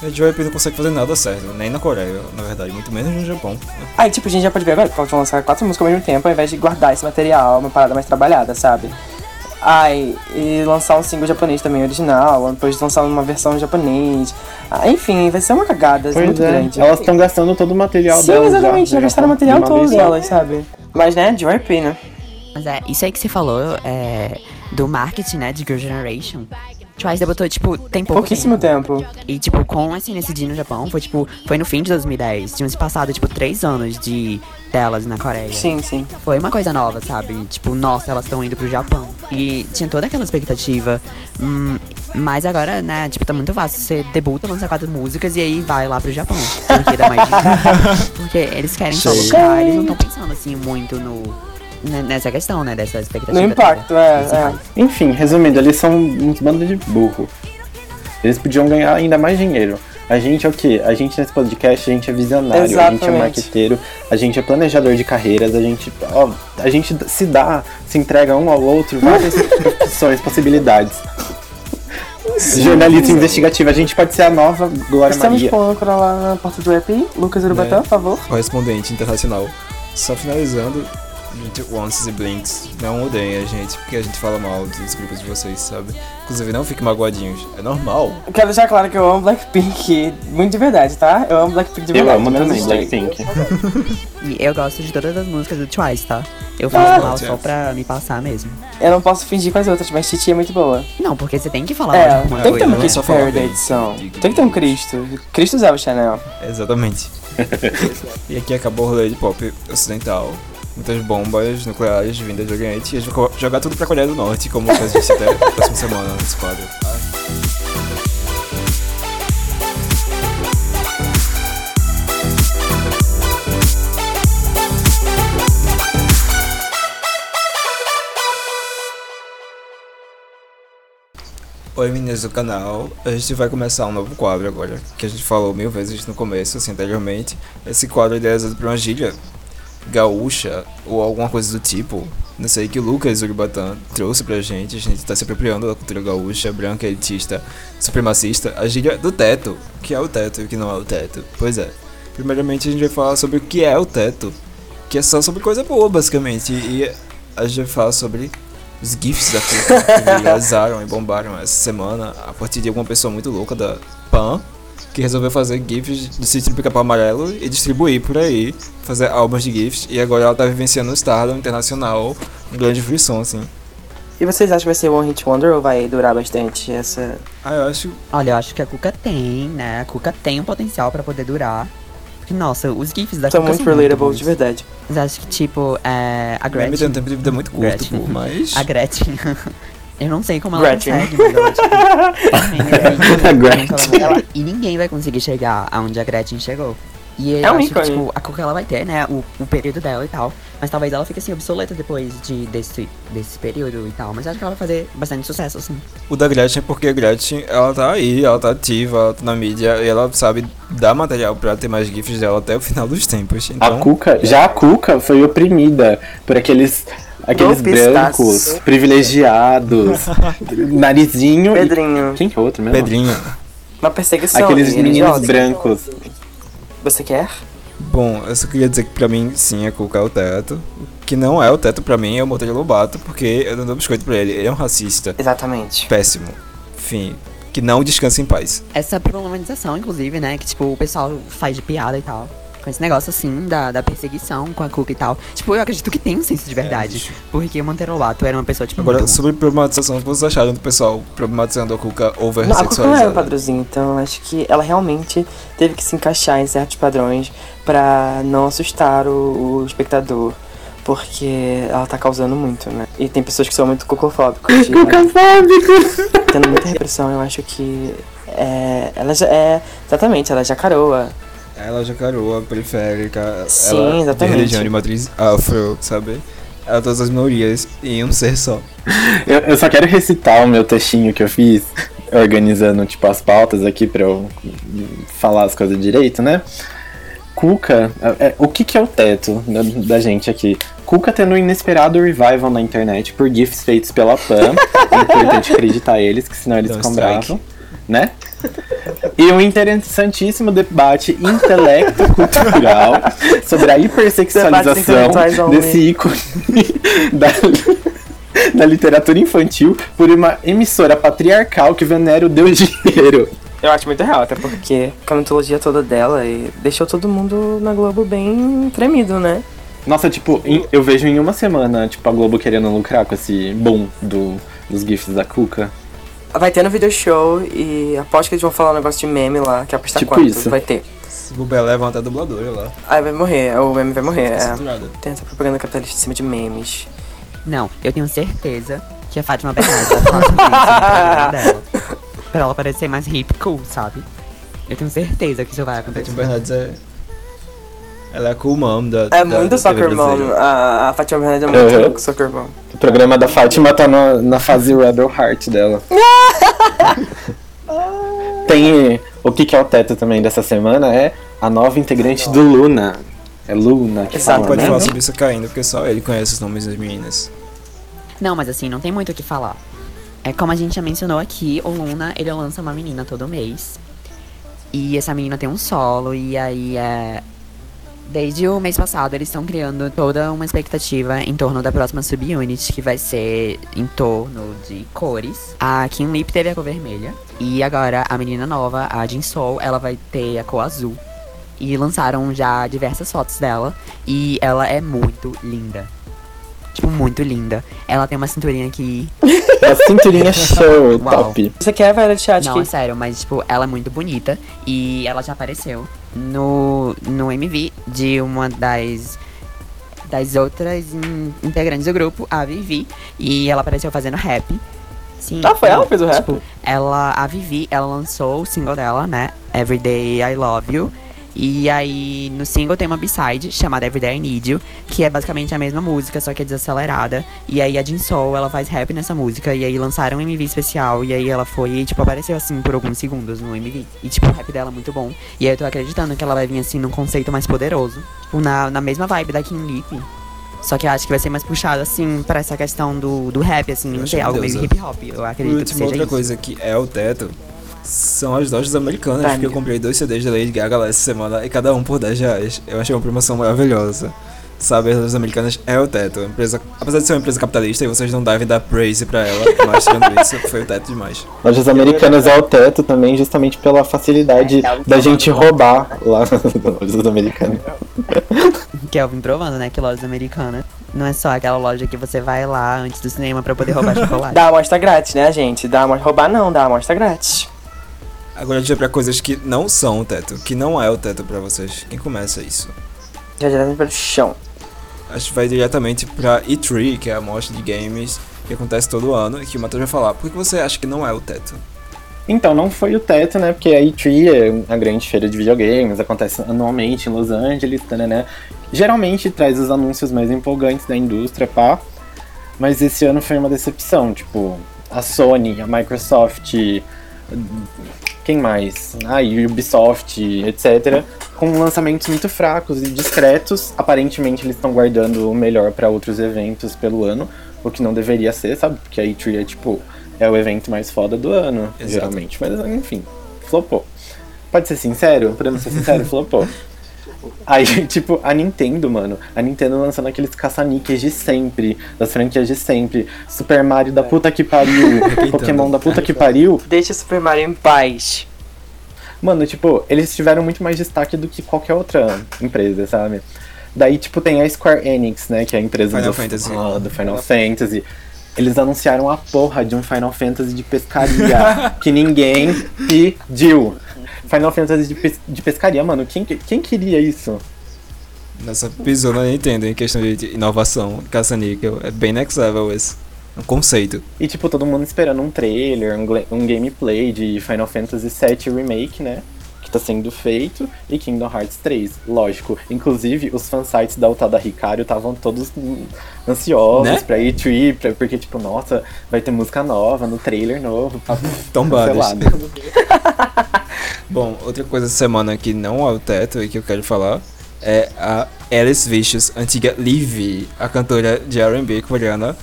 A JYP não consegue fazer nada certo, nem na Coreia, na verdade, muito menos no Japão. Aí, tipo, a gente já pode ver agora que vão lançar quatro músicas ao mesmo tempo, ao invés de guardar esse material, uma parada mais trabalhada, sabe? Ai, e lançar um single japonês também original, depois lançar uma versão em japonês. Ah, enfim, vai ser uma cagada Pois muito é, grande. elas estão gastando todo o material Sim, delas. exatamente, já gastaram o de material todo delas, sabe? Mas, né, JYP, né? Mas é, isso aí que você falou é, do marketing, né, de Girl Generation. Twice debutou, tipo, tem pouco Pouquíssimo tempo. E, tipo, com esse NCD no Japão, foi, tipo, foi no fim de 2010. Tinham se passado, tipo, três anos de delas na Coreia. Sim, sim. Foi uma coisa nova, sabe? Tipo, nossa, elas estão indo pro Japão. E tinha toda aquela expectativa. Hum, mas agora, né, tipo, tá muito fácil. Você debuta, lança quatro músicas e aí vai lá pro Japão. Porque dá mais dinheiro. Porque eles querem só lucrar, eles não estão pensando, assim, muito no... né, Nessa questão, né, dessa expectativa. No impacto, é, é. Enfim, resumindo, eles são uns bandos de burro. Eles podiam ganhar ainda mais dinheiro. A gente é o quê? A gente nesse podcast, a gente é visionário, a gente é Exatamente. marqueteiro, a gente é planejador de carreiras, a gente, ó, a gente se dá, se entrega um ao outro várias profissões, possibilidades. Jornalista investigativo, a gente pode ser a nova Glória Estamos Maria. com o âncora lá na porta do EP. Lucas Urubatã, Né? por favor. Correspondente internacional. Só finalizando, Once e Blinks, não odeiem a gente, porque a gente fala mal dos grupos de vocês, sabe? Inclusive, não fiquem magoadinhos, é normal. Eu Quero deixar claro que eu amo Blackpink, muito de verdade, tá? Eu amo Blackpink de Eu verdade. amo menos também. Blackpink. E eu gosto de todas as músicas do Twice, tá? Eu falo mal Twice. só pra me passar mesmo. Eu não posso fingir com as outras, mas Titi é muito boa. Não, porque você tem que falar É, mal tem que ter só falar Perry da edição. De- Tem que ter um Cristo. Cristo usava o Chanel. Exatamente. e aqui acabou o rolê de pop ocidental. Muitas bombas nucleares vindas do Oriente. E jogar tudo pra Coreia do Norte, como a gente até a próxima semana nesse quadro. Oi meninas do canal, a gente vai começar um novo quadro agora, que a gente falou mil vezes no começo, assim, anteriormente. Esse quadro é idealizado por uma gíria gaúcha ou alguma coisa do tipo. Não sei, que o Lucas Urubatã trouxe pra gente, a gente tá se apropriando da cultura gaúcha, branca, elitista, supremacista, a gíria do teto, o que é o teto e o que não é o teto. Pois é, primeiramente a gente vai falar sobre o que é o teto, que é só sobre coisa boa, basicamente, e a gente vai falar sobre os GIFs da que viralizaram e bombaram essa semana a partir de alguma pessoa muito louca da Pan que resolveu fazer GIFs do sítio do Pica-Pau Amarelo e distribuir por aí, fazer álbuns de GIFs e agora ela tá vivenciando o Stardom internacional, um grande fruição, assim. E vocês acham que vai ser One Hit Wonder ou vai durar bastante essa... Ah, eu acho. Olha, eu acho que a Cuca tem, né? A Cuca tem um potencial pra poder durar. Porque, nossa, os GIFs da São Cuca muito são relatable bons. de verdade. Mas acho que, tipo, é, a Gretchen. Gretchen... tem um tempo de vida muito curto, Gretchen. pô, mas. A Gretchen. eu não sei como ela Gretchen. consegue, mas ela, tipo, A Gretchen. ela- E ninguém vai conseguir chegar aonde a Gretchen chegou. E eu É um acho que, tipo, a Cuca ela vai ter, né, o, o período dela e tal. Mas talvez ela fique assim, obsoleta depois de, desse, desse período e tal. Mas eu acho que ela vai fazer bastante sucesso, assim. O da Gretchen é porque a Gretchen, ela tá aí, ela tá ativa, ela tá na mídia e ela sabe dar material pra ter mais GIFs dela até o final dos tempos. A Então, Cuca, já a Cuca foi oprimida por aqueles aqueles brancos privilegiados, narizinho e Pedrinho, quem que é outro mesmo? Pedrinho. uma perseguição. Aqueles meninos brancos. Você quer? Bom, eu só queria dizer que pra mim, sim, Cuca é o teto. O que não é o teto pra mim é o Monteiro Lobato, porque eu não dou biscoito pra ele. Ele é um racista. Exatamente. Péssimo. Enfim, que não descanse em paz. Essa problematização, inclusive, né, que, tipo, o pessoal faz de piada e tal. Com esse negócio, assim, da, da perseguição com a Cuca e tal. Tipo, eu acredito que tem um senso de verdade. bicho. porque o Monteiro Lobato era uma pessoa, tipo, Agora, sobre problematização, o que vocês acharam do pessoal problematizando a Cuca over Não, a Cuca não era um padrãozinho, então eu acho que ela realmente teve que se encaixar em certos padrões pra não assustar o, o espectador. Porque ela tá causando muito, né? E tem pessoas que são muito cocofóbicas. e, Cocofóbico! Tendo muita repressão, eu acho que. É, ela já é. Exatamente, ela já caroa. Ela já caroa, periférica, Sim, ela exatamente. de religião de matriz afro, sabe? Ela todas as minorias em um ser só. Eu, eu só quero recitar o meu textinho que eu fiz, organizando tipo as pautas aqui pra eu falar as coisas direito, né? Cuca, é- é- o que, que é o teto da, da gente aqui? Cuca tendo um inesperado revival na internet por GIFs feitos pela Pan. é importante acreditar eles, que senão eles ficam bravos, né? E um interessantíssimo debate intelecto-cultural sobre a hipersexualização desse ícone da, da literatura infantil por uma emissora patriarcal que venera o deus dinheiro. Eu acho muito real, até porque com a mitologia toda dela e deixou todo mundo na Globo bem tremido, né? Nossa, tipo, em- eu vejo em uma semana, tipo, a Globo querendo lucrar com esse boom do, dos GIFs da Cuca. Vai ter no video show e aposto que eles vão falar um negócio de meme lá, que apostar Tipo quanto isso. vai ter. Se bobear, levam até dubladora lá. Aí vai morrer, o meme vai morrer. É. Tem essa propaganda capitalista em cima de memes. Não, eu tenho certeza que a Fátima Bernardes vai falar sobre isso no dela. Pra ela parecer mais hip cool, sabe? Eu tenho certeza que isso vai acontecer. Fátima Bernardes é. Ela é a cool mom da. É da- muito da soccer mom. A, a Fátima Bernardes é muito Uhum. soccer mom. O programa da Fátima tá no- na fase Rebel Heart dela. Tem o que, que é o teto também dessa semana é a nova integrante do Luna. É Luna que Exato, fala, Pode né? falar sobre isso caindo, porque só ele conhece os nomes das meninas. Não, mas assim, não tem muito o que falar. É como a gente já mencionou aqui, o Luna, ele lança uma menina todo mês. E essa menina tem um solo, e aí é. Desde o mês passado, eles estão criando toda uma expectativa em torno da próxima subunit, que vai ser em torno de cores. A Kim Lip teve a cor vermelha. E agora a menina nova, a Jin Soul, ela vai ter a cor azul. E lançaram já diversas fotos dela. E ela é muito linda. Tipo, muito linda. Ela tem uma cinturinha que. A cinturinha show, Uau. top. Você quer, velho, de chat? Não, que é sério, mas, tipo, ela é muito bonita. E ela já apareceu no, no MV de uma das. Das outras in- integrantes do grupo, a Vivi. E ela apareceu fazendo rap. Sim. Ah, foi ela que fez o rap? Tipo, ela, a Vivi, ela lançou o single dela, né? Everyday I Love You. E aí, no single tem uma B-side chamada Everyday I Need You, que é basicamente a mesma música, só que é desacelerada. E aí a Jin Soul, ela faz rap nessa música, e aí lançaram um MV especial, e aí ela foi, e, tipo, apareceu assim por alguns segundos no MV. E tipo, o rap dela é muito bom. E aí eu tô acreditando que ela vai vir assim num conceito mais poderoso. Tipo, na, na mesma vibe da Kim Lip. Só que eu acho que vai ser mais puxado, assim, pra essa questão do, do rap, assim, não sei, que algo Deus, meio hip hop. Eu Por acredito que último, seja outra isso. coisa que é o teto são as lojas americanas, Tá, porque eu comprei dois CDs da Lady Gaga lá essa semana e cada um por 10 reais. Eu achei uma promoção maravilhosa. Sabe, as lojas americanas é o teto. Empresa, apesar de ser uma empresa capitalista e vocês não devem dar praise pra ela, mas tirando isso, foi o teto demais. Lojas americanas é o teto também, justamente pela facilidade da gente roubar lá nas lojas americanas. Kelvin provando, né, que lojas americanas não é só aquela loja que você vai lá antes do cinema pra poder roubar chocolate. Dá amostra grátis, né, gente? Dá amostra... Roubar não, dá amostra grátis. Agora a gente vai pra coisas que não são o teto, que não é o teto pra vocês. Quem começa isso? Já diretamente pelo chão. Acho que vai diretamente pra E3, que é a mostra de games que acontece todo ano, e que o Matheus vai falar. Por que você acha que não é o teto? Então, não foi o teto, né? Porque a E3 é a grande feira de videogames, acontece anualmente em Los Angeles, né? Geralmente traz os anúncios mais empolgantes da indústria, pá. Mas esse ano foi uma decepção, tipo, a Sony, a Microsoft, quem mais? A Ubisoft, etc. Com lançamentos muito fracos e discretos. Aparentemente eles estão guardando o melhor para outros eventos pelo ano, o que não deveria ser, sabe? Porque a E3 é tipo é o evento mais foda do ano, Exato. geralmente. Mas enfim, flopou. Pode ser sincero? Podemos ser sincero, flopou. Aí, tipo, a Nintendo, mano. A Nintendo lançando aqueles caça-níqueis de sempre, das franquias de sempre. Super Mario da puta que pariu, Pokémon da puta que pariu. Deixa Super Mario em paz. Mano, tipo, eles tiveram muito mais destaque do que qualquer outra empresa, sabe? Daí, tipo, tem a Square Enix, né? Que é a empresa Final do, Fantasy. ah, do Final Fantasy. Eles anunciaram a porra de um Final Fantasy de pescaria que ninguém pediu. Final Fantasy de, pes- de pescaria, mano. Quem, quem queria isso? Nessa pisou na Nintendo em questão de inovação, caça-níquel. É bem next level esse. Um conceito. E, tipo, todo mundo esperando um trailer, um, um gameplay de Final Fantasy VII Remake, né? Que tá sendo feito. E Kingdom Hearts 3, lógico. Inclusive, os fansites da Utada Ricario estavam todos ansiosos Né? pra E3, pra, porque, tipo, nossa, vai ter música nova no trailer novo. Tá Tombadas. cancelado. Bom, outra coisa semana que não é o teto e que eu quero falar é a Alice Vicious, antiga Livy, a cantora de R&B coreana,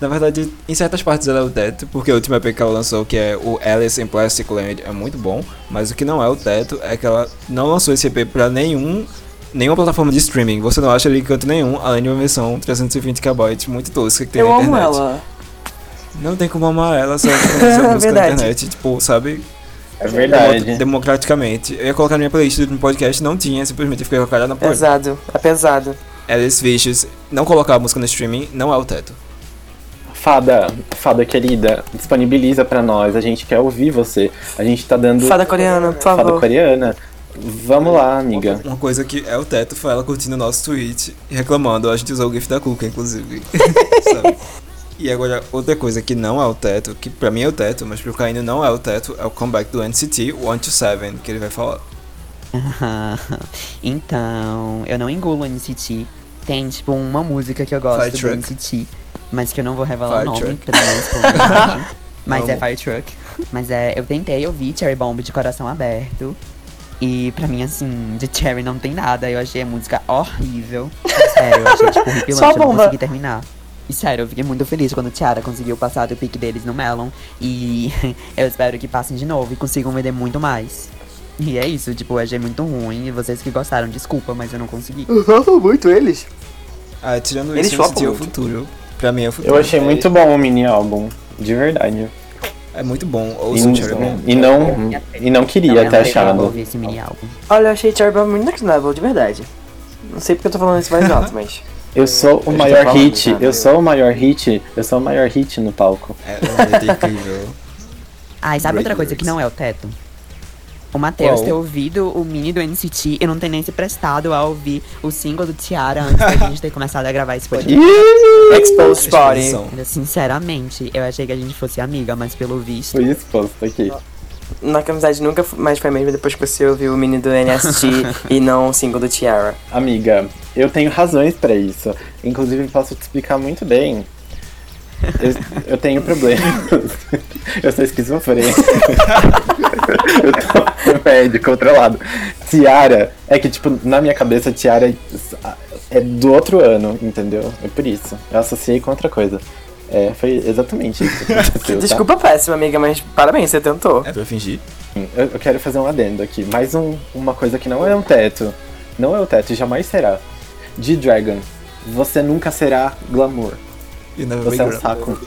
Na verdade, em certas partes ela é o teto, porque o último EP que ela lançou, que é o Alice in Plastic Land, é muito bom, mas o que não é o teto é que ela não lançou esse EP pra nenhum nenhuma plataforma de streaming. Você não acha ele em canto nenhum, além de uma versão 320KB muito tosca que tem Eu na amo internet. ela. Não tem como amar ela só por causa da música na internet, tipo, sabe? É verdade. Democraticamente. Eu ia colocar na minha playlist no podcast, não tinha, simplesmente eu fiquei com a cara na porta. Pesado. É pesado. Alice Vicious, não colocar a música no streaming não é o teto. Fada, fada querida, disponibiliza pra nós. A gente quer ouvir você. A gente tá dando. Fada coreana, por Fada favor. coreana. Vamos lá, amiga. Uma coisa que é o teto foi ela curtindo o nosso tweet e reclamando. A gente usou o GIF da Cuca, inclusive. Sabe? E agora, outra coisa que não é o teto, que pra mim é o teto, mas pro Caíno não é o teto, é o comeback do NCT, o 127, que ele vai falar. então, eu não engulo o NCT. Tem, tipo, uma música que eu gosto Fire do Truck. NCT, mas que eu não vou revelar Fire o nome pra não expor. Mas é Amo. Fire Truck. Mas é, eu tentei ouvir Cherry Bomb de coração aberto. E pra mim, assim, de Cherry não tem nada. Eu achei a música horrível. Sério, eu achei, tipo, horripilante. A Eu não consegui terminar. E sério, eu fiquei muito feliz quando Tiara conseguiu passar do pique deles no Melon. E eu espero que passem de novo e consigam vender muito mais. E é isso, tipo, eu achei muito ruim. E vocês que gostaram, desculpa, mas eu não consegui. Usava muito eles. Ah, tirando Eles isso, o é o futuro. Pra mim é o futuro. Eu achei muito bom o mini álbum. De verdade. É muito bom. E, Ouçam Cherry Bomb. e não, e não queria Não, ter eu não vou achado. ouvir esse mini álbum. Olha, eu achei Cherry Bomb muito next level, de verdade. Não sei porque eu tô falando isso mais alto, mas. Eu sou o Eu maior falando, hit. Eu sou o maior hit. Eu sou o maior hit no palco. É, é incrível. Ah, e sabe outra coisa que não é o teto? O Matheus ter ouvido o mini do NCT e não ter nem se prestado a ouvir o single do Tiara antes da gente ter começado a gravar esse podcast. Exposed. Ainda, Sinceramente, eu achei que a gente fosse amiga, mas pelo visto. Fui exposto aqui. Nossa amizade nunca mais foi a mesma depois que você ouviu o mini do NST e não o single do Tiara. Amiga, eu tenho razões pra isso. Inclusive, posso te explicar muito bem. Eu, eu tenho problemas. Eu sou esquizofrênico. eu tô médio, controlado. Tiara, é que, tipo, na minha cabeça, Tiara é do outro ano, entendeu? É por isso. Eu associei com outra coisa. É, foi exatamente isso que tá? Desculpa péssima, amiga, mas parabéns, você tentou. É fingir. Eu, eu quero fazer um adendo aqui. Mais um, uma coisa que não é um teto. Não é o teto e jamais será. G-Dragon. Você nunca será glamour. E na Você é um saco.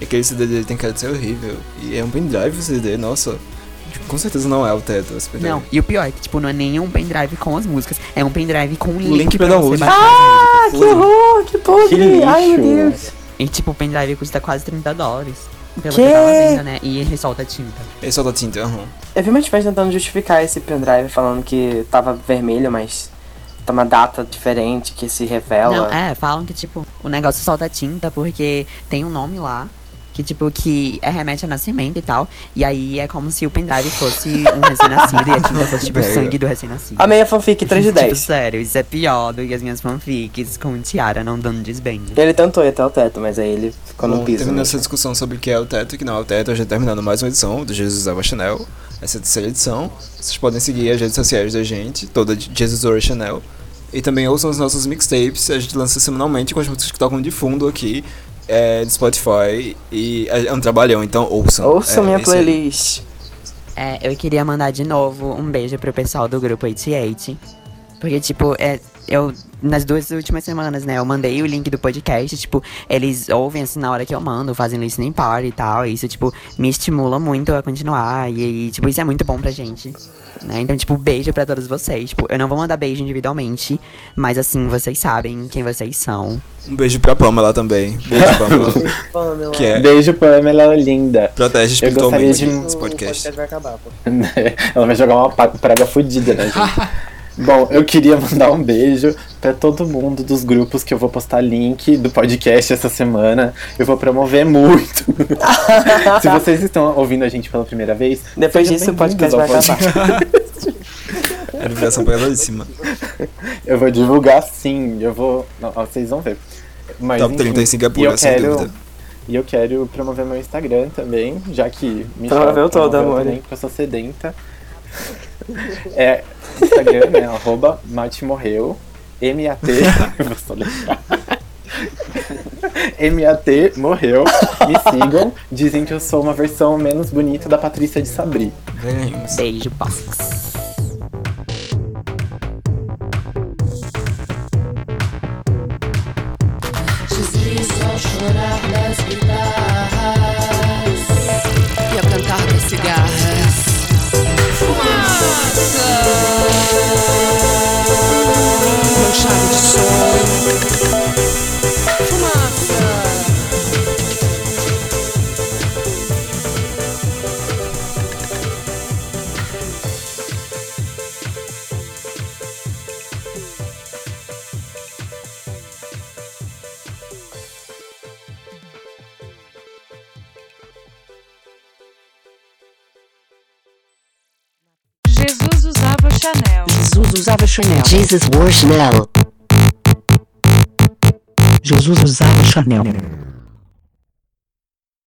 Aquele CD dele tem cara de ser horrível. E é um pendrive o CD, nossa. Com certeza não é o teto esse pendrive. Não, e o pior é que, tipo, não é nem um pendrive com as músicas, é um pendrive com um link, link pra você download. baixar músicas. Que horror, que podre! Que lixo. Ai, meu Deus. E, tipo, o pendrive custa quase 30 dólares. Pelo Que? que eu tava vendo, né? E ele solta tinta. Ele solta tinta, aham. Eu vi meus pais tentando justificar esse pendrive, falando que tava vermelho, mas tá uma data diferente que se revela. Não, é, falam que, tipo, o negócio solta tinta porque tem um nome lá. Que, tipo, que é remete a nascimento e tal. E aí é como se o pendrive fosse um recém-nascido e a tinta fosse, tipo, o sangue do recém-nascido. A fanfic 3 de 10. Tipo, sério, isso é pior do que as minhas fanfics com Tiara não dando desbande. Ele tentou ir até o teto, mas aí ele ficou no Bom, piso. terminando né? essa discussão sobre o que é o teto e o que não é o teto, a gente terminando mais uma edição do Jesus Ava Chanel. Essa é a terceira edição. Vocês podem seguir as redes sociais da gente, toda de Jesus Ava Chanel. E também ouçam os nossos mixtapes, a gente lança semanalmente com as músicas que tocam de fundo aqui é, do Spotify. E é é um trabalhão, então ouçam. Ouça é, minha playlist. É, eu queria mandar de novo um beijo pro pessoal do grupo 88. Porque, tipo, é, eu, nas duas últimas semanas, né, eu mandei o link do podcast, tipo, eles ouvem assim na hora que eu mando, fazem listening party e tal. E isso, tipo, me estimula muito a continuar. E, e, tipo, isso é muito bom pra gente. Né? Então, tipo, beijo pra todos vocês. Tipo, eu não vou mandar beijo individualmente, mas assim, vocês sabem quem vocês são. Um beijo pra Pamela também. Beijo, Pamela. que é Beijo, Pamela linda. protege Eu gostaria espiritualmente de- esse podcast. vai acabar, pô. Ela vai jogar uma praga fodida na gente. Bom, eu queria mandar um beijo pra todo mundo dos grupos que eu vou postar link do podcast essa semana. Eu vou promover muito. Se vocês estão ouvindo a gente pela primeira vez, Depois disso o podcast vai acabar. É revelação pesadíssima. Eu vou divulgar sim, eu vou. Não, vocês vão ver. Mas, Top enfim, 30 em e Singapura, eu sem quero, dúvida. E eu quero promover meu Instagram também, já que me Promoveu todo, amor. também, porque eu sou sedenta. É Instagram, né? Arroba Mate Morreu. M-A-T. eu vou soletrar. MAT morreu. Me sigam. Dizem que eu sou uma versão menos bonita da Patrícia de Sabri. Beijo, box. e usava Chanel. Jesus wore Chanel. Jesus usava Chanel.